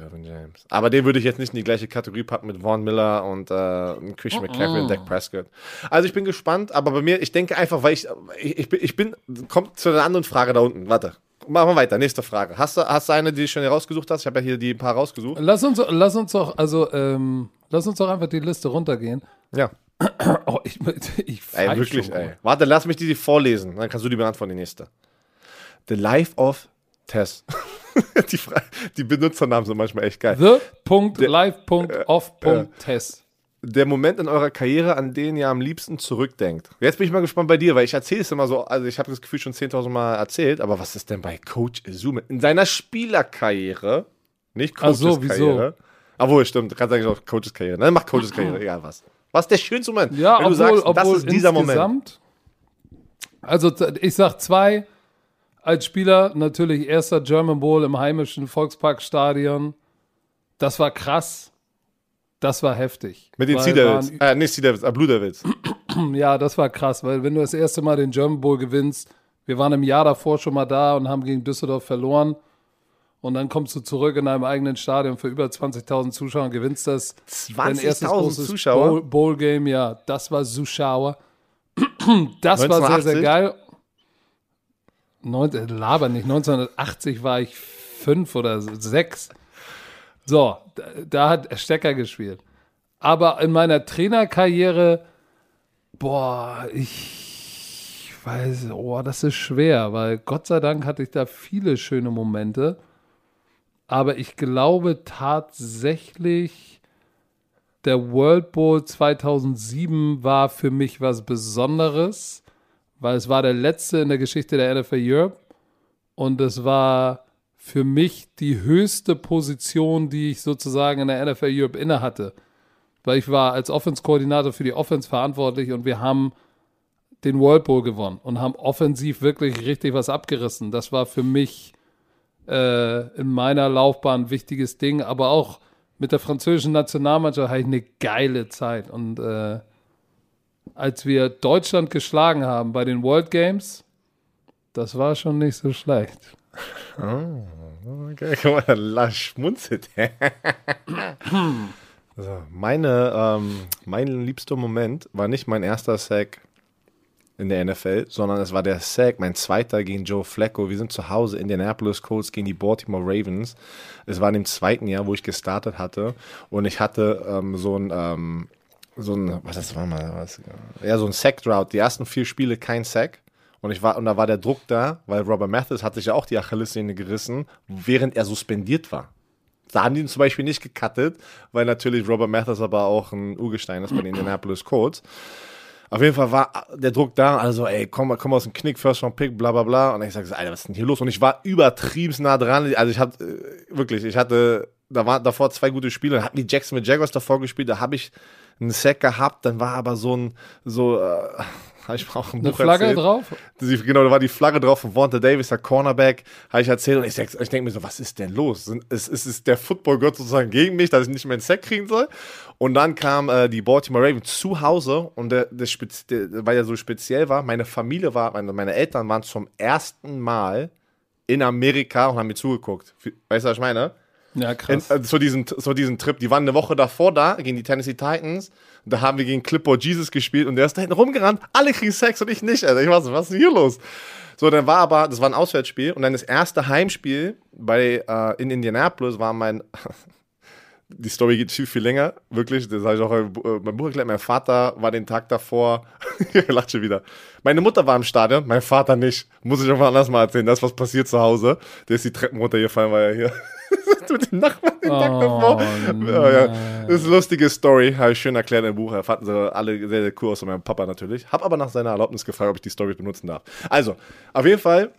Dervin James. Aber den würde ich jetzt nicht in die gleiche Kategorie packen mit Vaughn Miller und äh, Christian McCaffrey und Dak Prescott. Also ich bin gespannt, aber bei mir, ich denke einfach, weil ich, ich, ich, bin, ich bin, kommt zu einer anderen Frage da unten. Warte. Machen wir weiter. Nächste Frage. Hast du, hast du eine, die du schon hier rausgesucht hast? Ich habe ja hier die paar rausgesucht. Lass uns, lass uns doch, also, ähm, lass uns doch einfach die Liste runtergehen. Ja. [COUGHS] oh, ich, ich Ey, wirklich, schon. ey. Warte, lass mich die vorlesen. Dann kannst du die beantworten, die nächste. The Life of Tess. [LAUGHS] die, die, Benutzernamen sind manchmal echt geil. The.live.off.test. Der Moment in eurer Karriere, an den ihr am liebsten zurückdenkt. Jetzt bin ich mal gespannt bei dir, weil ich erzähle es immer so, also ich habe das Gefühl schon 10.000 Mal erzählt, aber was ist denn bei Coach Izume? In seiner Spielerkarriere, nicht Coaches Ach so, Karriere. Obwohl, stimmt, du kannst eigentlich auch Coaches Karriere. Nein, mach Coaches Karriere, [CLEARS THROAT] egal was. Was ist der schönste Moment? Ja, wenn obwohl, du sagst, obwohl das ist dieser Moment. Also ich sag zwei, als Spieler natürlich erster German Bowl im heimischen Volksparkstadion. Das war krass. Das war heftig. Mit den Devils. Äh, nicht äh, Blue Devils. [CLEARS THROAT] ja, das war krass, weil wenn du das erste Mal den German Bowl gewinnst, wir waren im Jahr davor schon mal da und haben gegen Düsseldorf verloren. Und dann kommst du zurück in deinem eigenen Stadion für über 20.000 Zuschauer und gewinnst das. 20.000 Zuschauer? Bowl-Game, Bowl ja. Das war Zuschauer. [CLEARS THROAT] Das 1980? war sehr, sehr geil. 19, laber nicht, 1980 war ich fünf oder sechs. So, da, da hat Stecker gespielt. Aber in meiner Trainerkarriere, boah, ich weiß, oh, das ist schwer, weil Gott sei Dank hatte ich da viele schöne Momente. Aber ich glaube tatsächlich, der World Bowl 2007 war für mich was Besonderes weil es war der letzte in der Geschichte der NFL Europe und es war für mich die höchste Position, die ich sozusagen in der NFL Europe inne hatte. Weil ich war als Offense-Koordinator für die Offense verantwortlich und wir haben den World Bowl gewonnen und haben offensiv wirklich richtig was abgerissen. Das war für mich äh, in meiner Laufbahn ein wichtiges Ding, aber auch mit der französischen Nationalmannschaft hatte ich eine geile Zeit und äh, als wir Deutschland geschlagen haben bei den World Games, das war schon nicht so schlecht. Oh, okay, guck mal, la schmunzelt. also [COUGHS] meine, ähm, mein liebster Moment war nicht mein erster Sack in der NFL, sondern es war der Sack, mein zweiter gegen Joe Flacco. Wir sind zu Hause in Indianapolis Colts gegen die Baltimore Ravens. Es war in dem zweiten Jahr, wo ich gestartet hatte und ich hatte ähm, so ein ähm, so ein, was das war mal, was, ja, so ein Sack-Drought. Die ersten vier Spiele kein Sack. Und ich war, und da war der Druck da, weil Robert Mathis hat sich ja auch die Achillessehne gerissen, während er suspendiert war. Da haben die ihn zum Beispiel nicht gecuttet, weil natürlich Robert Mathis aber auch ein Urgestein ist bei den Indianapolis Colts. Auf jeden Fall war der Druck da, also ey, komm, komm aus dem Knick, First Round Pick, bla bla bla. Und ich sag, Alter, was ist denn hier los? Und ich war übertrieben nah dran. Also ich hatte, äh, wirklich, ich hatte, da waren davor zwei gute Spiele, hatten die Jackson mit Jaguars davor gespielt, da habe ich einen Sack gehabt, dann war aber so ein, so, äh, [LAUGHS] habe ich auch ein Eine Buch Flagge erzählt. drauf? Genau, da war die Flagge drauf von Vonta Davis, der Cornerback, habe ich erzählt und ich, ich denke mir so, was ist denn los? Sind- Ist, ist, der Football-Gott sozusagen gegen mich, dass ich nicht mehr einen Sack kriegen soll? Und dann kam äh, die Baltimore Ravens zu Hause und der, der, der, weil er so speziell war, meine Familie war, meine, meine Eltern waren zum ersten Mal in Amerika und haben mir zugeguckt. Weißt du, was ich meine? Ja, In, krass. äh, zu, diesem, zu diesem Trip. Die waren eine Woche davor da, gegen die Tennessee Titans. Da haben wir gegen Clipboard Jesus gespielt und der ist da hinten rumgerannt. Alle kriegen Sex und ich nicht. Alter. Ich war so, was ist denn hier los? So, dann war aber, das war ein Auswärtsspiel und dann das erste Heimspiel bei, äh, in Indianapolis war mein, [LAUGHS] die Story geht viel, viel länger, wirklich. Das habe ich auch in äh, meinem Buch erklärt. Mein Vater war den Tag davor, ihr [LAUGHS] lacht schon wieder. Meine Mutter war im Stadion, mein Vater nicht. Muss ich irgendwann anders mal erzählen. Das ist was passiert zu Hause. Der ist die Treppen runtergefallen, weil er hier [LAUGHS] mit dem Nachbarn den Tag davor. Ja, ja. Das ist eine lustige Story, habe ich schön erklärt im Buch. Fanden sie alle sehr, sehr cool, außer meinem Papa natürlich. Hab aber nach seiner Erlaubnis gefragt, ob ich die Story benutzen darf. Also, auf jeden Fall,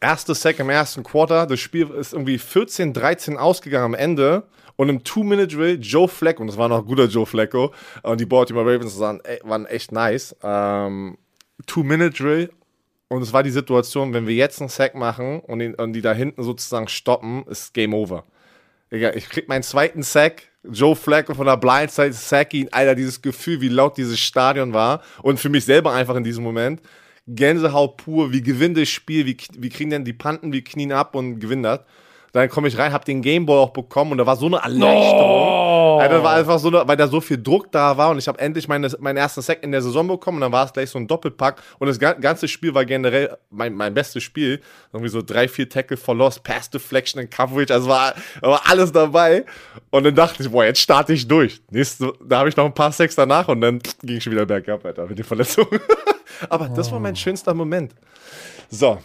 erste Sack im ersten Quarter. Das Spiel ist irgendwie 14, 13 ausgegangen am Ende. Und im Two-Minute-Drill Joe Flacco, und das war noch ein guter Joe Flacco, und die Baltimore Ravens waren, waren echt nice. Ähm, Two-Minute-Drill. Und es war die Situation, wenn wir jetzt einen Sack machen und, den, und die da hinten sozusagen stoppen, ist Game Over. Digga, ich krieg meinen zweiten Sack. Joe Flacco von der Blindside, Sack ihn. Alter, dieses Gefühl, wie laut dieses Stadion war. Und für mich selber einfach in diesem Moment. Gänsehaut pur, wie gewinnt das Spiel, wie, wie kriegen denn die Panten, wie knien ab und gewinnen das. Dann komme ich rein, hab den Gameball auch bekommen und da war so eine Erleichterung. Alter, das war einfach so, eine, weil da so viel Druck da war und ich habe endlich meine, meinen ersten Sack in der Saison bekommen und dann war es gleich so ein Doppelpack und das ga- ganze Spiel war generell mein, mein bestes Spiel. Irgendwie so drei, vier Tackle for Loss, Pass Deflection and Coverage, also war, war alles dabei. Und dann dachte ich, boah, jetzt starte ich durch. Nächste, da habe ich noch ein paar Sacks danach und dann ging ich schon wieder bergab, Alter, mit den Verletzungen. [LAUGHS] Aber das war mein schönster Moment. So.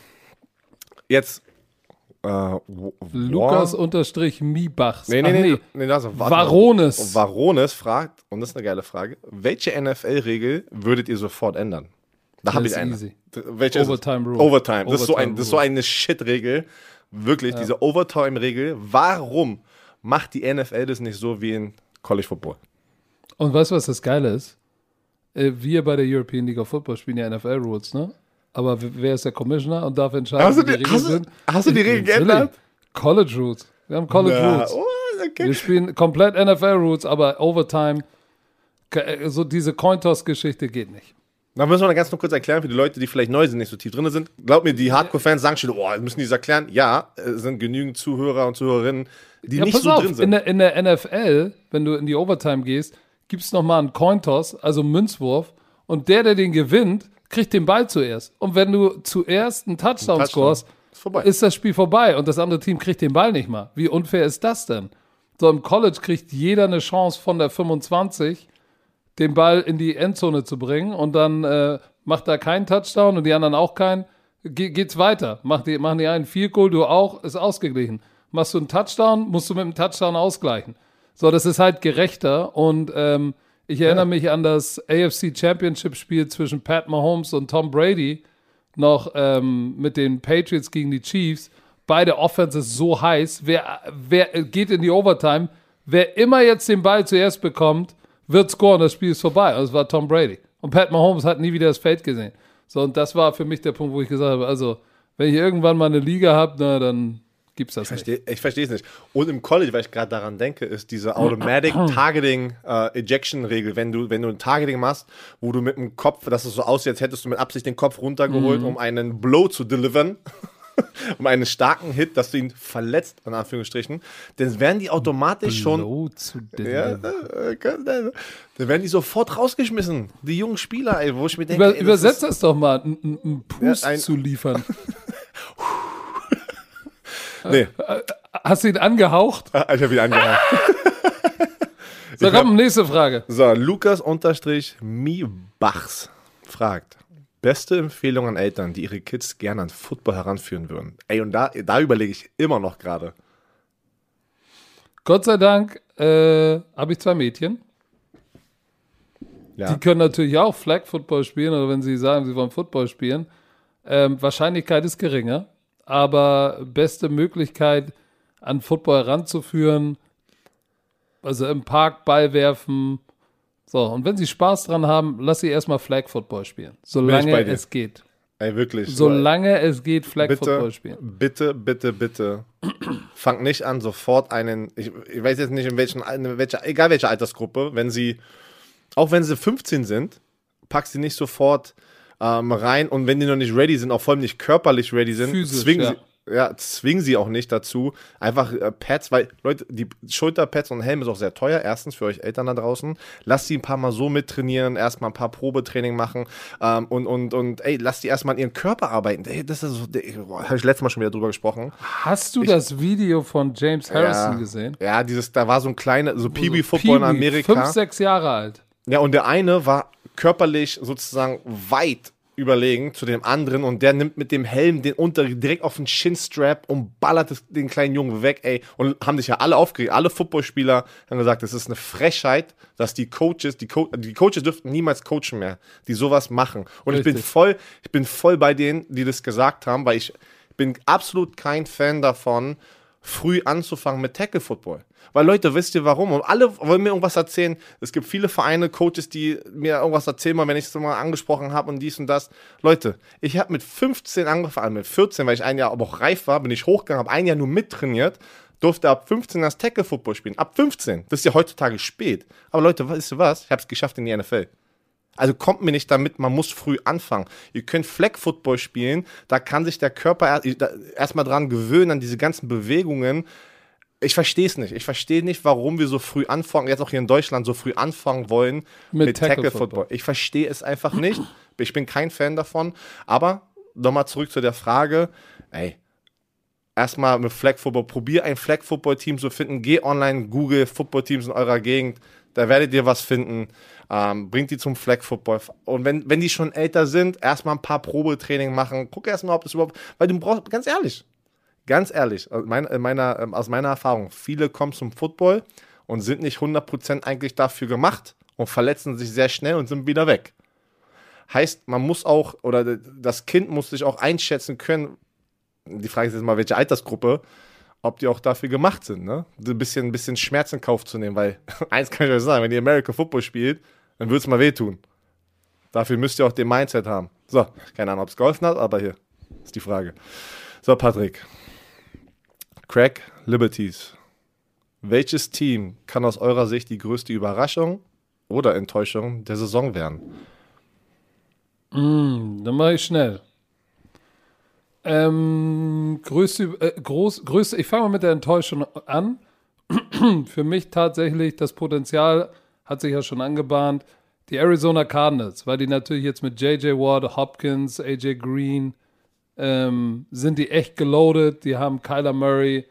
Jetzt. Äh, Lukas unterstrich Miebachs. Nee, nee, nee. nee warte mal. Varones. Varones fragt, und das ist eine geile Frage, welche NFL-Regel würdet ihr sofort ändern? Da habe ich eine. easy. Welche? Overtime Rule. Overtime. Das, ist so ein, Overtime das ist so eine Shit-Regel. Wirklich, diese Overtime-Regel. Warum macht die NFL das nicht so wie in College Football? Und weißt du, was das Geile ist? Äh, Wir bei der European League of Football spielen ja NFL-Rules, ne? Aber wer ist der Commissioner und darf entscheiden, Hast du wie die- Regeln hast sind? hast du die Regeln geändert? College Rules. Wir haben College Ja, Rules. oh, okay. Wir spielen komplett NFL-Rules, aber Overtime, äh, so diese Cointoss-Geschichte geht nicht. Da müssen wir ganz nur kurz erklären für die Leute, die vielleicht neu sind, nicht so tief drin sind. Glaub mir, die Hardcore-Fans sagen schon, oh, müssen die das erklären? Ja, es sind genügend Zuhörer und Zuhörerinnen, die Ja, nicht so auf, drin in sind. der, in der NFL, wenn du in die Overtime gehst, gibt es nochmal einen Cointoss, also Münzwurf, und der, der den gewinnt, kriegt den Ball zuerst. Und wenn du zuerst einen Touchdown, Touchdown. scorest, Ist ist das Spiel vorbei und das andere Team kriegt den Ball nicht mal. Wie unfair ist das denn? So im College kriegt jeder eine Chance von der 25, den Ball in die Endzone zu bringen und dann äh, macht er keinen Touchdown und die anderen auch keinen. Ge geht's weiter. Macht die, machen die einen Field Goal, du auch, ist ausgeglichen. Machst du einen Touchdown, musst du mit einem Touchdown ausgleichen. So, das ist halt gerechter und ähm, ich erinnere mich an das AFC Championship Spiel zwischen Pat Mahomes und Tom Brady noch ähm, mit den Patriots gegen die Chiefs. Beide Offenses so heiß. Wer, wer geht in die Overtime? Wer immer jetzt den Ball zuerst bekommt, wird scoren. Das Spiel ist vorbei. Und es war Tom Brady. Und Pat Mahomes hat nie wieder das Feld gesehen. So, und das war für mich der Punkt, wo ich gesagt habe, also, wenn ich irgendwann mal eine Liga habe, na, dann gibt's das nicht. Versteh- Ich verstehe es nicht. Und im College, weil ich gerade daran denke, ist diese Automatic Targeting äh, Ejection Regel, wenn du wenn du ein Targeting machst, wo du mit dem Kopf, dass es so aussieht, als hättest du mit Absicht den Kopf runtergeholt, Mhm. um einen Blow zu delivern. [LAUGHS] um einen starken Hit, dass du ihn verletzt, in Anführungsstrichen, dann werden die automatisch schon. Blow zu Ja, äh, äh, dann werden die sofort rausgeschmissen. Die jungen Spieler, ey, wo ich mir denke, Über, ey, das übersetzt ist- das doch mal, einen Pust Ja, ein- zu liefern. [LAUGHS] Nee, Hast du ihn angehaucht? ich habe wieder angehört. [LAUGHS] So, komm, nächste Frage. So, Lukas unterstrich Mibachs fragt. Beste Empfehlung an Eltern, die ihre Kids gerne an Football heranführen würden. Ey, und da, da überlege ich immer noch gerade. Gott sei Dank äh, habe ich zwei Mädchen. Ja. Die können natürlich auch Flag Football spielen oder wenn sie sagen, sie wollen Football spielen. Ähm, Wahrscheinlichkeit ist geringer, aber beste Möglichkeit an Football ranzuführen, also im Park Ball werfen. So, und wenn sie Spaß dran haben, lass sie erstmal Flag Football spielen. Solange es geht. Ey, wirklich. Solange es geht, Flag Football bitte, spielen. bitte, bitte, bitte. Fangt nicht an, sofort einen, ich, ich weiß jetzt nicht, in welchen, in welcher, egal welche Altersgruppe, wenn sie, auch wenn sie 15 sind, pack sie nicht sofort ähm, rein und wenn die noch nicht ready sind, auch vor allem nicht körperlich ready sind, Physisch, zwingen ja. sie. Ja, zwingen sie auch nicht dazu. Einfach äh, Pads, weil, Leute, die Schulterpads und Helm ist auch sehr teuer. Erstens für euch Eltern da draußen. Lasst sie ein paar Mal so mittrainieren, erstmal ein paar Probetraining machen ähm, und, und, und, ey, lasst die erstmal an ihren Körper arbeiten. Ey, das ist so, habe ich letztes Mal schon wieder drüber gesprochen. Hast du das Video von James Harrison ja, gesehen? Ja, dieses, da war so ein kleiner, so PB-Football in Amerika. Fünf, sechs Jahre alt. Ja, und der eine war körperlich sozusagen weit überlegen zu dem anderen und der nimmt mit dem Helm den unter direkt auf den Shinstrap und ballert den kleinen Jungen weg, ey. Und haben sich ja alle aufgeregt. Alle Footballspieler haben gesagt, es ist eine Frechheit, dass die Coaches, die, Co die Coaches dürften niemals coachen mehr, die sowas machen. Und ich bin Richtig. voll, ich bin voll bei denen, die das gesagt haben, weil ich bin absolut kein Fan davon, früh anzufangen mit Tackle Football. Weil Leute, wisst ihr warum? Und alle wollen mir irgendwas erzählen. Es gibt viele Vereine, Coaches, die mir irgendwas erzählen, wenn ich es mal angesprochen habe und dies und das. Leute, ich habe mit 15 angefangen, mit 14, weil ich ein Jahr aber auch reif war, bin ich hochgegangen, habe ein Jahr nur mittrainiert, durfte ab 15 das Tackle Football spielen. Ab 15. Das ist ja heutzutage spät. Aber Leute, weißt du was? Ich habe es geschafft in die NFL. Also kommt mir nicht damit, man muss früh anfangen. Ihr könnt Flag Football spielen, da kann sich der Körper er- erstmal dran gewöhnen, an diese ganzen Bewegungen. Ich verstehe es nicht. Ich verstehe nicht, warum wir so früh anfangen, jetzt auch hier in Deutschland so früh anfangen wollen Mit mit, Tackle Tackle, Football. Football. Ich verstehe es einfach nicht. Ich bin kein Fan davon. Aber nochmal zurück zu der Frage, ey, erstmal mit Flag Football, probier ein Flag Football Team zu finden, geh online, google Football Teams in eurer Gegend, da werdet ihr was finden. Ähm, bringt die zum Flag Football. Und wenn, wenn die schon älter sind, erstmal ein paar Probetraining machen. Guck erstmal, ob das überhaupt, weil du brauchst, ganz ehrlich, ganz ehrlich, aus meiner, in meiner, ähm, aus meiner Erfahrung, viele kommen zum Football und sind nicht 100% eigentlich dafür gemacht und verletzen sich sehr schnell und sind wieder weg. Heißt, man muss auch, oder das Kind muss sich auch einschätzen können, die Frage ist jetzt mal, welche Altersgruppe, ob die auch dafür gemacht sind, ne? Ein bisschen, ein bisschen Schmerz in Kauf zu nehmen, weil [LAUGHS] eins kann ich euch sagen, wenn ihr American Football spielt, dann wird es mal wehtun. Dafür müsst ihr auch den Mindset haben. So, keine Ahnung, ob es geholfen hat, aber hier ist die Frage. So, Patrick. Crack Liberties. Welches Team kann aus eurer Sicht die größte Überraschung oder Enttäuschung der Saison werden? Dann mache ich schnell. Ähm, größte, äh, groß, größte, ich fange mal mit der Enttäuschung an. [CLEARS THROAT] Für mich tatsächlich das Potenzial hat sich ja schon angebahnt. Die Arizona Cardinals, weil die natürlich jetzt mit JJ Watt, Hopkins, AJ Green ähm, sind die echt geloadet. Die haben Kyler Murray.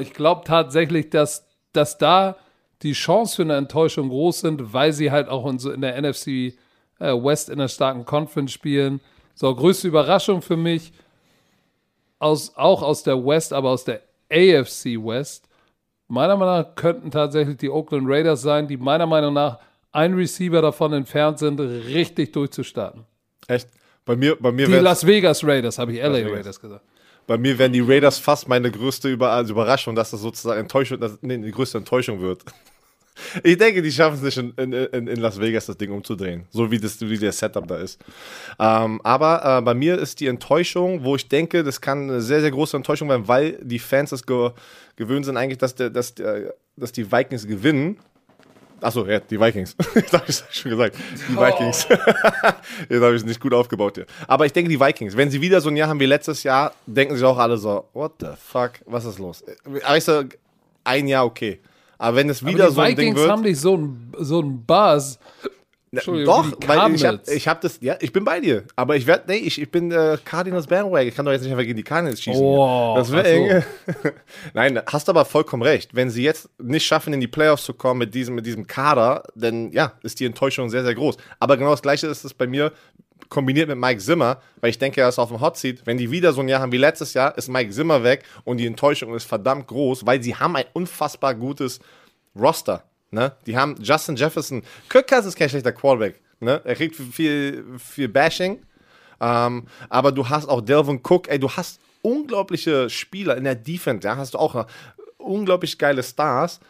Ich glaube tatsächlich, dass, dass da die Chance für eine Enttäuschung groß sind, weil sie halt auch in, so in der NFC äh, West in einer starken Conference spielen. So, größte Überraschung für mich, aus, auch aus der West, aber aus der AFC West. Meiner Meinung nach könnten tatsächlich die Oakland Raiders sein, die meiner Meinung nach ein Receiver davon entfernt sind, richtig durchzustarten. Echt? Bei mir, bei mir Die Las Vegas Raiders, habe ich LA. Raiders gesagt. Bei mir wären die Raiders fast meine größte also Überraschung, dass das sozusagen Enttäuschung, dass, nee, die größte Enttäuschung wird. Ich denke, die schaffen es nicht in, in, in Las Vegas das Ding umzudrehen, so wie, das, wie der Setup da ist. Ähm, aber äh, bei mir ist die Enttäuschung, wo ich denke, das kann eine sehr, sehr große Enttäuschung werden, weil die Fans es ge gewöhnt sind eigentlich, dass, der, dass, der, dass die Vikings gewinnen. Achso, ja, die Vikings. [LAUGHS] das habe ich schon gesagt. Die Vikings. [LAUGHS] Jetzt habe ich es nicht gut aufgebaut hier. Aber ich denke, die Vikings, wenn sie wieder so ein Jahr haben wie letztes Jahr, denken sich auch alle so, what the fuck, was ist los? Aber ich sage, ein Jahr okay. Aber wenn es wieder so ein Vikings Ding wird. haben nicht so einen so einen Buzz. Entschuldigung, Doch, weil ich habe Cardinals. ich hab das, ja, ich bin bei dir. Aber ich werde, nee, ich, ich bin äh, Cardinals Bandwagon. Ich kann doch jetzt nicht einfach gegen die Cardinals schießen. Oh, das wäre eng. [LAUGHS] Nein, hast aber vollkommen recht. Wenn sie jetzt nicht schaffen, in die Playoffs zu kommen mit diesem, mit diesem Kader, dann ja, ist die Enttäuschung sehr, sehr groß. Aber genau das Gleiche ist es bei mir kombiniert mit Mike Zimmer, weil ich denke, er ist auf dem Hot Seat. Wenn die wieder so ein Jahr haben wie letztes Jahr, ist Mike Zimmer weg und die Enttäuschung ist verdammt groß, weil sie haben ein unfassbar gutes Roster. Ne? Die haben Justin Jefferson. Kirk Cousins ist kein schlechter Quarterback. Ne? Er kriegt viel, viel Bashing. Ähm, aber du hast auch Delvin Cook. Ey, du hast unglaubliche Spieler in der Defense. Ja? Hast du auch unglaublich geile Stars.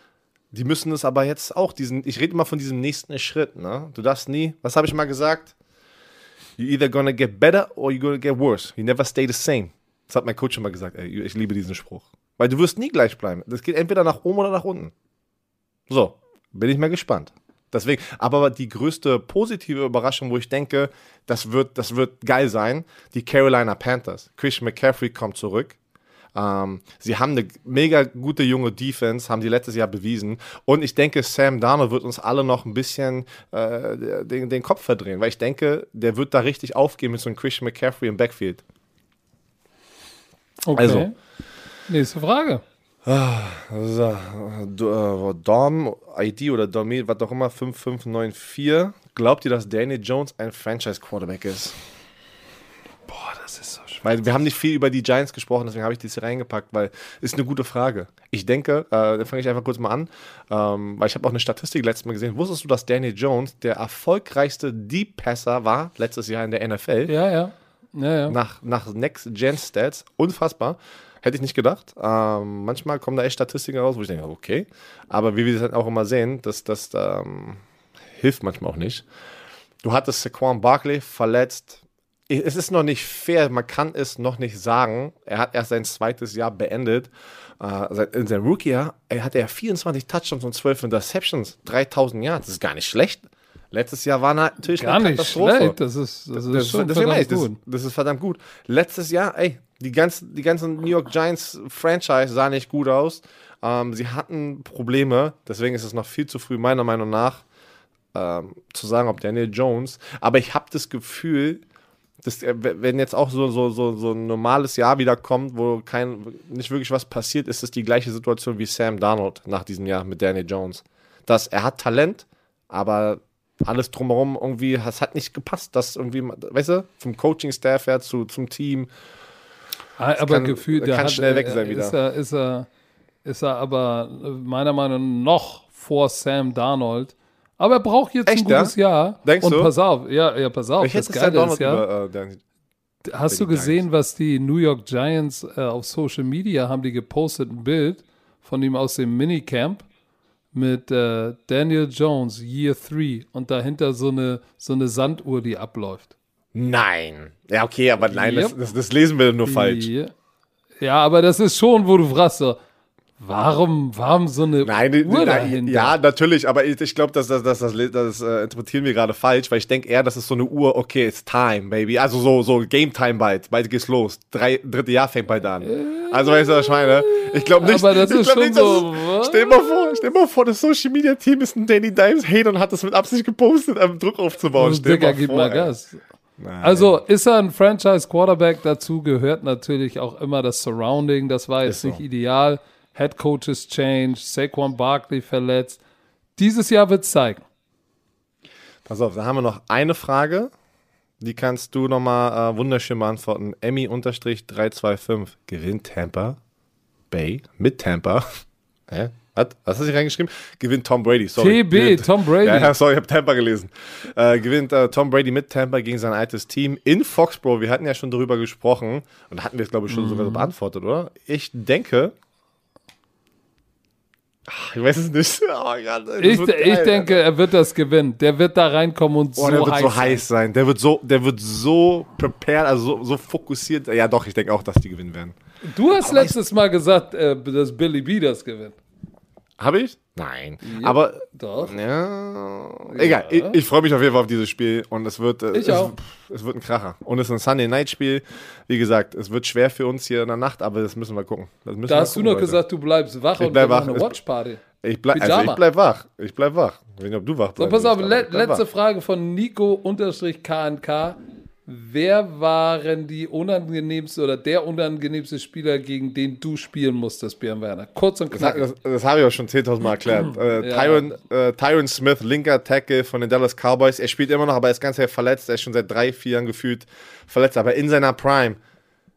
Die müssen es aber jetzt auch diesen. Ich rede immer von diesem nächsten Schritt. Ne? Du darfst nie. Was habe ich mal gesagt? You either gonna get better or you're gonna get worse. You never stay the same. Das hat mein Coach schon mal gesagt. Ey, ich liebe diesen Spruch. Weil du wirst nie gleich bleiben. Das geht entweder nach oben oder nach unten. So, bin ich mal gespannt. Deswegen, aber die größte positive Überraschung, wo ich denke, das wird, das wird geil sein, die Carolina Panthers. Christian McCaffrey kommt zurück. Ähm, sie haben eine mega gute junge Defense, haben die letztes Jahr bewiesen. Und ich denke, Sam Darnold wird uns alle noch ein bisschen äh, den, den Kopf verdrehen, weil ich denke, der wird da richtig aufgehen mit so einem Christian McCaffrey im Backfield. Okay. also. Nächste Frage. So, D- äh, Dom, ID oder Domi, was auch immer, 5594. Glaubt ihr, dass Danny Jones ein Franchise-Quarterback ist? Boah, das ist so. Weil wir haben nicht viel über die Giants gesprochen, deswegen habe ich das hier reingepackt, weil ist eine gute Frage. Ich denke, äh, da fange ich einfach kurz mal an, ähm, weil ich habe auch eine Statistik letztes Mal gesehen. Wusstest du, dass Danny Jones der erfolgreichste Deep Passer war letztes Jahr in der NFL? Ja, ja. Ja, ja. Nach, nach Next Gen Stats. Unfassbar. Hätte ich nicht gedacht. Ähm, manchmal kommen da echt Statistiken raus, wo ich denke, okay. Aber wie wir das halt auch immer sehen, das, das ähm, hilft manchmal auch nicht. Du hattest Saquon Barkley verletzt. Es ist noch nicht fair, man kann es noch nicht sagen. Er hat erst sein zweites Jahr beendet. Äh, in seinem Rookie-Jahr er hatte ja 24 Touchdowns und 12 Interceptions, 3000 Yards. Das ist gar nicht schlecht. Letztes Jahr war natürlich Gar eine nicht Katastrophe. schlecht. Das ist, das ist Das, schon deswegen meine ich, verdammt das, gut. das ist verdammt gut. Letztes Jahr, ey, die ganzen, die ganzen New York Giants Franchise sah nicht gut aus. Ähm, sie hatten Probleme, deswegen ist es noch viel zu früh, meiner Meinung nach, ähm, zu sagen, ob Daniel Jones. Aber ich habe das Gefühl, dass, äh, wenn jetzt auch so, so, so, so ein normales Jahr wieder kommt, wo kein, nicht wirklich was passiert, ist es die gleiche Situation wie Sam Darnold nach diesem Jahr mit Daniel Jones. Dass er hat Talent, aber alles drumherum irgendwie, es hat nicht gepasst, dass irgendwie, weißt du, vom Coaching-Staff her zu, zum Team. Ah, Aber kann- gefühlt, kann der hat, schnell weg äh, sein ist wieder. Er, ist, er, ist er aber äh, meiner Meinung nach noch vor Sam Darnold. Aber er braucht jetzt Echt, ein gutes Jahr. Denkst Und du? pass auf, ja, ja, pass auf. Ich das Sam Geile ist ja, über, äh, hast du gesehen, was die New York Giants äh, auf Social Media haben die gepostet, ein Bild von ihm aus dem Minicamp mit äh, Daniel Jones, Year 3 und dahinter so eine, so eine Sanduhr, die abläuft. Nein. Ja, okay, aber nein, das, Yep. das, das lesen wir nur falsch. Ja, aber das ist schon, wo du fragst, so, warum, warum so eine Nein, Uhr nein, dahinter? ja, natürlich, aber ich, ich glaube, das, das, das, das, das äh, interpretieren wir gerade falsch, weil ich denke eher, das ist so eine Uhr, okay, it's time, baby. Also so, so Game Time bald, bald geht's los. Drei, dritte Jahr fängt bald an. Also weißt du, was ich meine? Ich glaube nicht, Aber das ich ist schon nicht, so, was? Stell dir mal vor, stell mal vor, das Social Media Team ist ein Danny Dimes Hater und hat das mit Absicht gepostet, um Druck aufzubauen. Also, Stell Digga, mal gib vor, mal. Gas. Nein. Also ist er ein Franchise-Quarterback, dazu gehört natürlich auch immer das Surrounding, das war jetzt Ist so. nicht ideal. Head Coaches change, Saquon Barkley verletzt. Dieses Jahr wird es zeigen. Pass auf, da haben wir noch eine Frage. Die kannst du nochmal äh, wunderschön beantworten. Emmy-325. Gewinnt Tampa Bay mit Tampa. [LAUGHS] Hä? Was? Was hast du reingeschrieben? Gewinnt Tom Brady. Sorry. TB, Gewinnt- Tom Brady. [LAUGHS] Ja, sorry, ich habe Tampa gelesen. Äh, gewinnt äh, Tom Brady mit Tampa gegen sein altes Team in Foxborough. Wir hatten ja schon darüber gesprochen und hatten wir es, glaube ich, schon sogar Mhm. so beantwortet, oder? Ich denke. Ach, Ich weiß es nicht. [LAUGHS] Oh das Ich, wird ich geil, denke, er wird das gewinnen. Der wird da reinkommen und Oh, so, der wird heiß so sein. heiß sein. Der wird so, der wird so prepared, also so, so fokussiert. Ja, doch, ich denke auch, dass die gewinnen werden. Du hast letztes Mal gesagt, äh, dass Billy B das gewinnt. Habe ich? Nein. Aber Doch. ja, egal. Ich, ich freue mich auf jeden Fall auf dieses Spiel und es wird, äh, Ich es, auch. es wird ein Kracher. Und es ist ein Sunday Night Spiel. Wie gesagt, es wird schwer für uns hier in der Nacht, aber das müssen wir gucken. Müssen Da wir hast du gucken, noch Leute. gesagt, du bleibst wach und bleib wir machen eine Watchparty. Ich bleib, also ich bleib wach. Ich bleib wach. Ich weiß nicht, ob du wach So, bleibst. pass auf, le ich letzte wach. Frage von Nico-KNK. Wer waren die unangenehmste oder der unangenehmste Spieler, gegen den du spielen musstest, Björn Werner? Kurz und Das, knackig. das, das habe ich auch schon 10.000 Mal erklärt. [CLEARS THROAT] Äh, Ja. Tyron, äh, Tyron Smith, linker Tackle von den Dallas Cowboys. Er spielt immer noch, aber er ist ganz sehr verletzt. Er ist schon seit drei, vier Jahren gefühlt verletzt. Aber in seiner Prime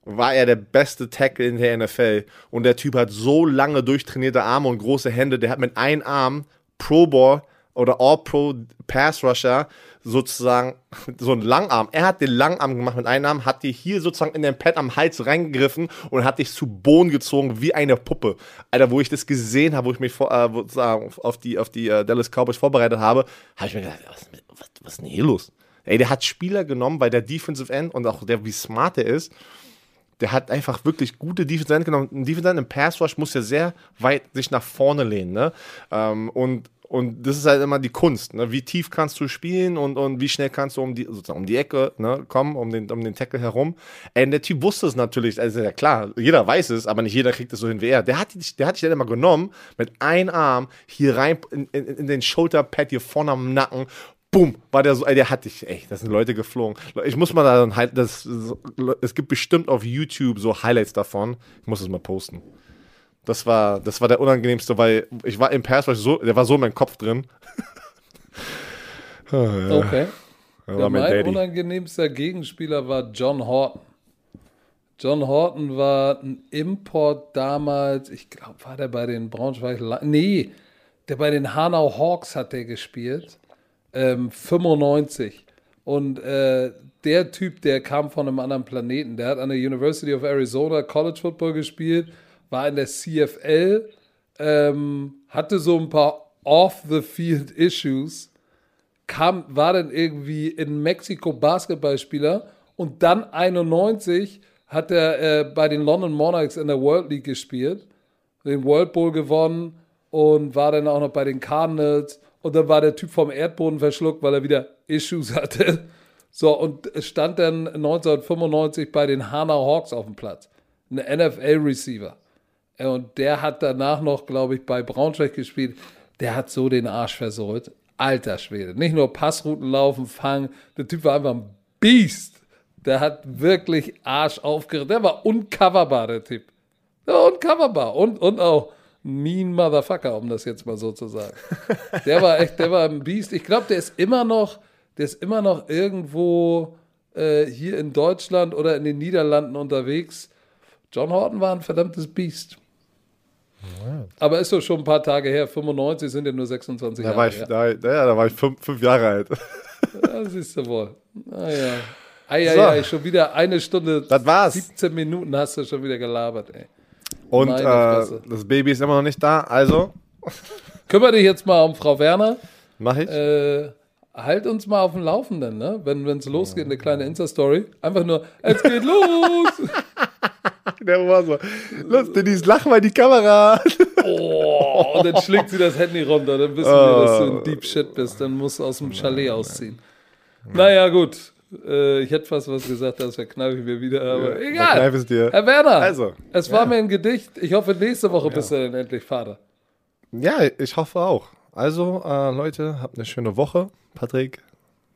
war er der beste Tackle in der NFL. Und der Typ hat so lange durchtrainierte Arme und große Hände. Der hat mit einem Arm Pro Ball oder All-Pro Pass Rusher sozusagen [LAUGHS] so einen Langarm. Er hat den Langarm gemacht mit einem Arm, hat dir hier sozusagen in den Pad am Hals reingegriffen und hat dich zu Boden gezogen wie eine Puppe. Alter, wo ich das gesehen habe, wo ich mich vor, äh, sozusagen auf die, auf die äh, Dallas Cowboys vorbereitet habe, habe ich mir gedacht, was, was, was ist denn hier los? Ey, der hat Spieler genommen, weil der Defensive End und auch der, wie smart er ist, der hat einfach wirklich gute Defensive End genommen. Ein Defensive End im Pass Rush muss ja sehr weit sich nach vorne lehnen, ne? Ähm, und, und das ist halt immer die Kunst, ne? Wie tief kannst du spielen und, und wie schnell kannst du um die, sozusagen um die Ecke ne, kommen, um den, um den Tackle herum. Ey, der Typ wusste es natürlich, also ja klar, jeder weiß es, aber nicht jeder kriegt es so hin wie er. Der hat, der hat dich dann immer genommen, mit einem Arm hier rein in, in, in den Shoulderpad hier vorne am Nacken Boom, war der so, ey, der hat dich, ey, da sind Leute geflogen. Ich muss mal da, halt, das, es gibt bestimmt auf YouTube so Highlights davon. Ich muss es mal posten. Das war, das war der unangenehmste, weil ich war im Pass, so, der war so in meinem Kopf drin. [LAUGHS] Okay. Da Ja, war mein mein unangenehmster Gegenspieler war John Horton. John Horton war ein Import damals, ich glaube, war der bei den Braunschweig, nee, der bei den Hanau Hawks hat der gespielt, ähm, 95. Und äh, der Typ, der kam von einem anderen Planeten, der hat an der University of Arizona College Football gespielt, war in der CFL, ähm, hatte so ein paar Off-the-Field-Issues, kam, war dann irgendwie in Mexiko Basketballspieler und dann 91 hat er äh, bei den London Monarchs in der World League gespielt, den World Bowl gewonnen und war dann auch noch bei den Cardinals und dann war der Typ vom Erdboden verschluckt, weil er wieder Issues [LAUGHS] hatte. So, und stand dann 1995 bei den Hanau Hawks auf dem Platz. Ein NFL-Receiver. Äh, Und der hat danach noch, glaube ich, bei Braunschweig gespielt. Der hat so den Arsch versohlt. Alter Schwede. Nicht nur Passrouten laufen, fangen. Der Typ war einfach ein Biest. Der hat wirklich Arsch aufgerissen. Der war uncoverbar, der Typ. Der war uncoverbar. Und, und auch mean Motherfucker, um das jetzt mal so zu sagen. [LAUGHS] Der war echt, der war ein Biest. Ich glaube, der ist immer noch, der ist immer noch irgendwo äh, hier in Deutschland oder in den Niederlanden unterwegs. John Horton war ein verdammtes Biest. Aber ist doch schon ein paar Tage her. 95 sind ja nur 26 Da Jahre war ich, her. da, ja, da war ich fünf, fünf Jahre alt. [LAUGHS] Ja, siehst du wohl. Naja. Eieiei, schon wieder eine Stunde, Das war's. 17 Minuten hast du schon wieder gelabert, ey. Und äh, das Baby ist immer noch nicht da, also [LAUGHS] Kümmere dich jetzt mal um Frau Werner. mache ich. Äh, halt uns mal auf dem Laufenden, ne? Wenn es losgeht, eine kleine Insta-Story. Einfach nur, es geht los! [LAUGHS] [LAUGHS] Der war so, los, Denise, lach mal in die Kamera. [LAUGHS] Oh, und dann schlägt sie das Handy runter. Dann wissen wir, dass du ein Deep Shit bist. Dann musst du aus dem Chalet ausziehen. Naja, gut. Äh, ich hätte fast was gesagt, das verkneife ich mir wieder, aber Verkneif egal. es dir. Herr Werner, Also, es war mir ein Gedicht. Ich hoffe, nächste Woche bist du dann endlich Vater. Ja, ich hoffe auch. Also, äh, Leute, habt eine schöne Woche. Patrick,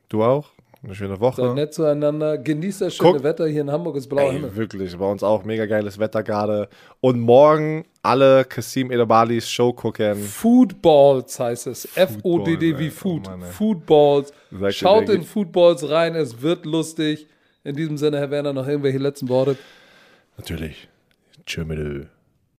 du auch. Eine schöne Woche. Seid nett zueinander. Genießt das schöne Guck. Wetter. Hier in Hamburg ist blauer Himmel. Ey, wirklich, bei uns auch mega geiles Wetter gerade. Und morgen alle Kasim Edabalis Show gucken. Foodballs heißt es. F-O-D-D wie Food. oh. Foodballs. Dir Schaut in Foodballs rein. Es wird lustig. In diesem Sinne, Herr Werner, noch irgendwelche letzten Worte. Natürlich. Tschö mit Ö.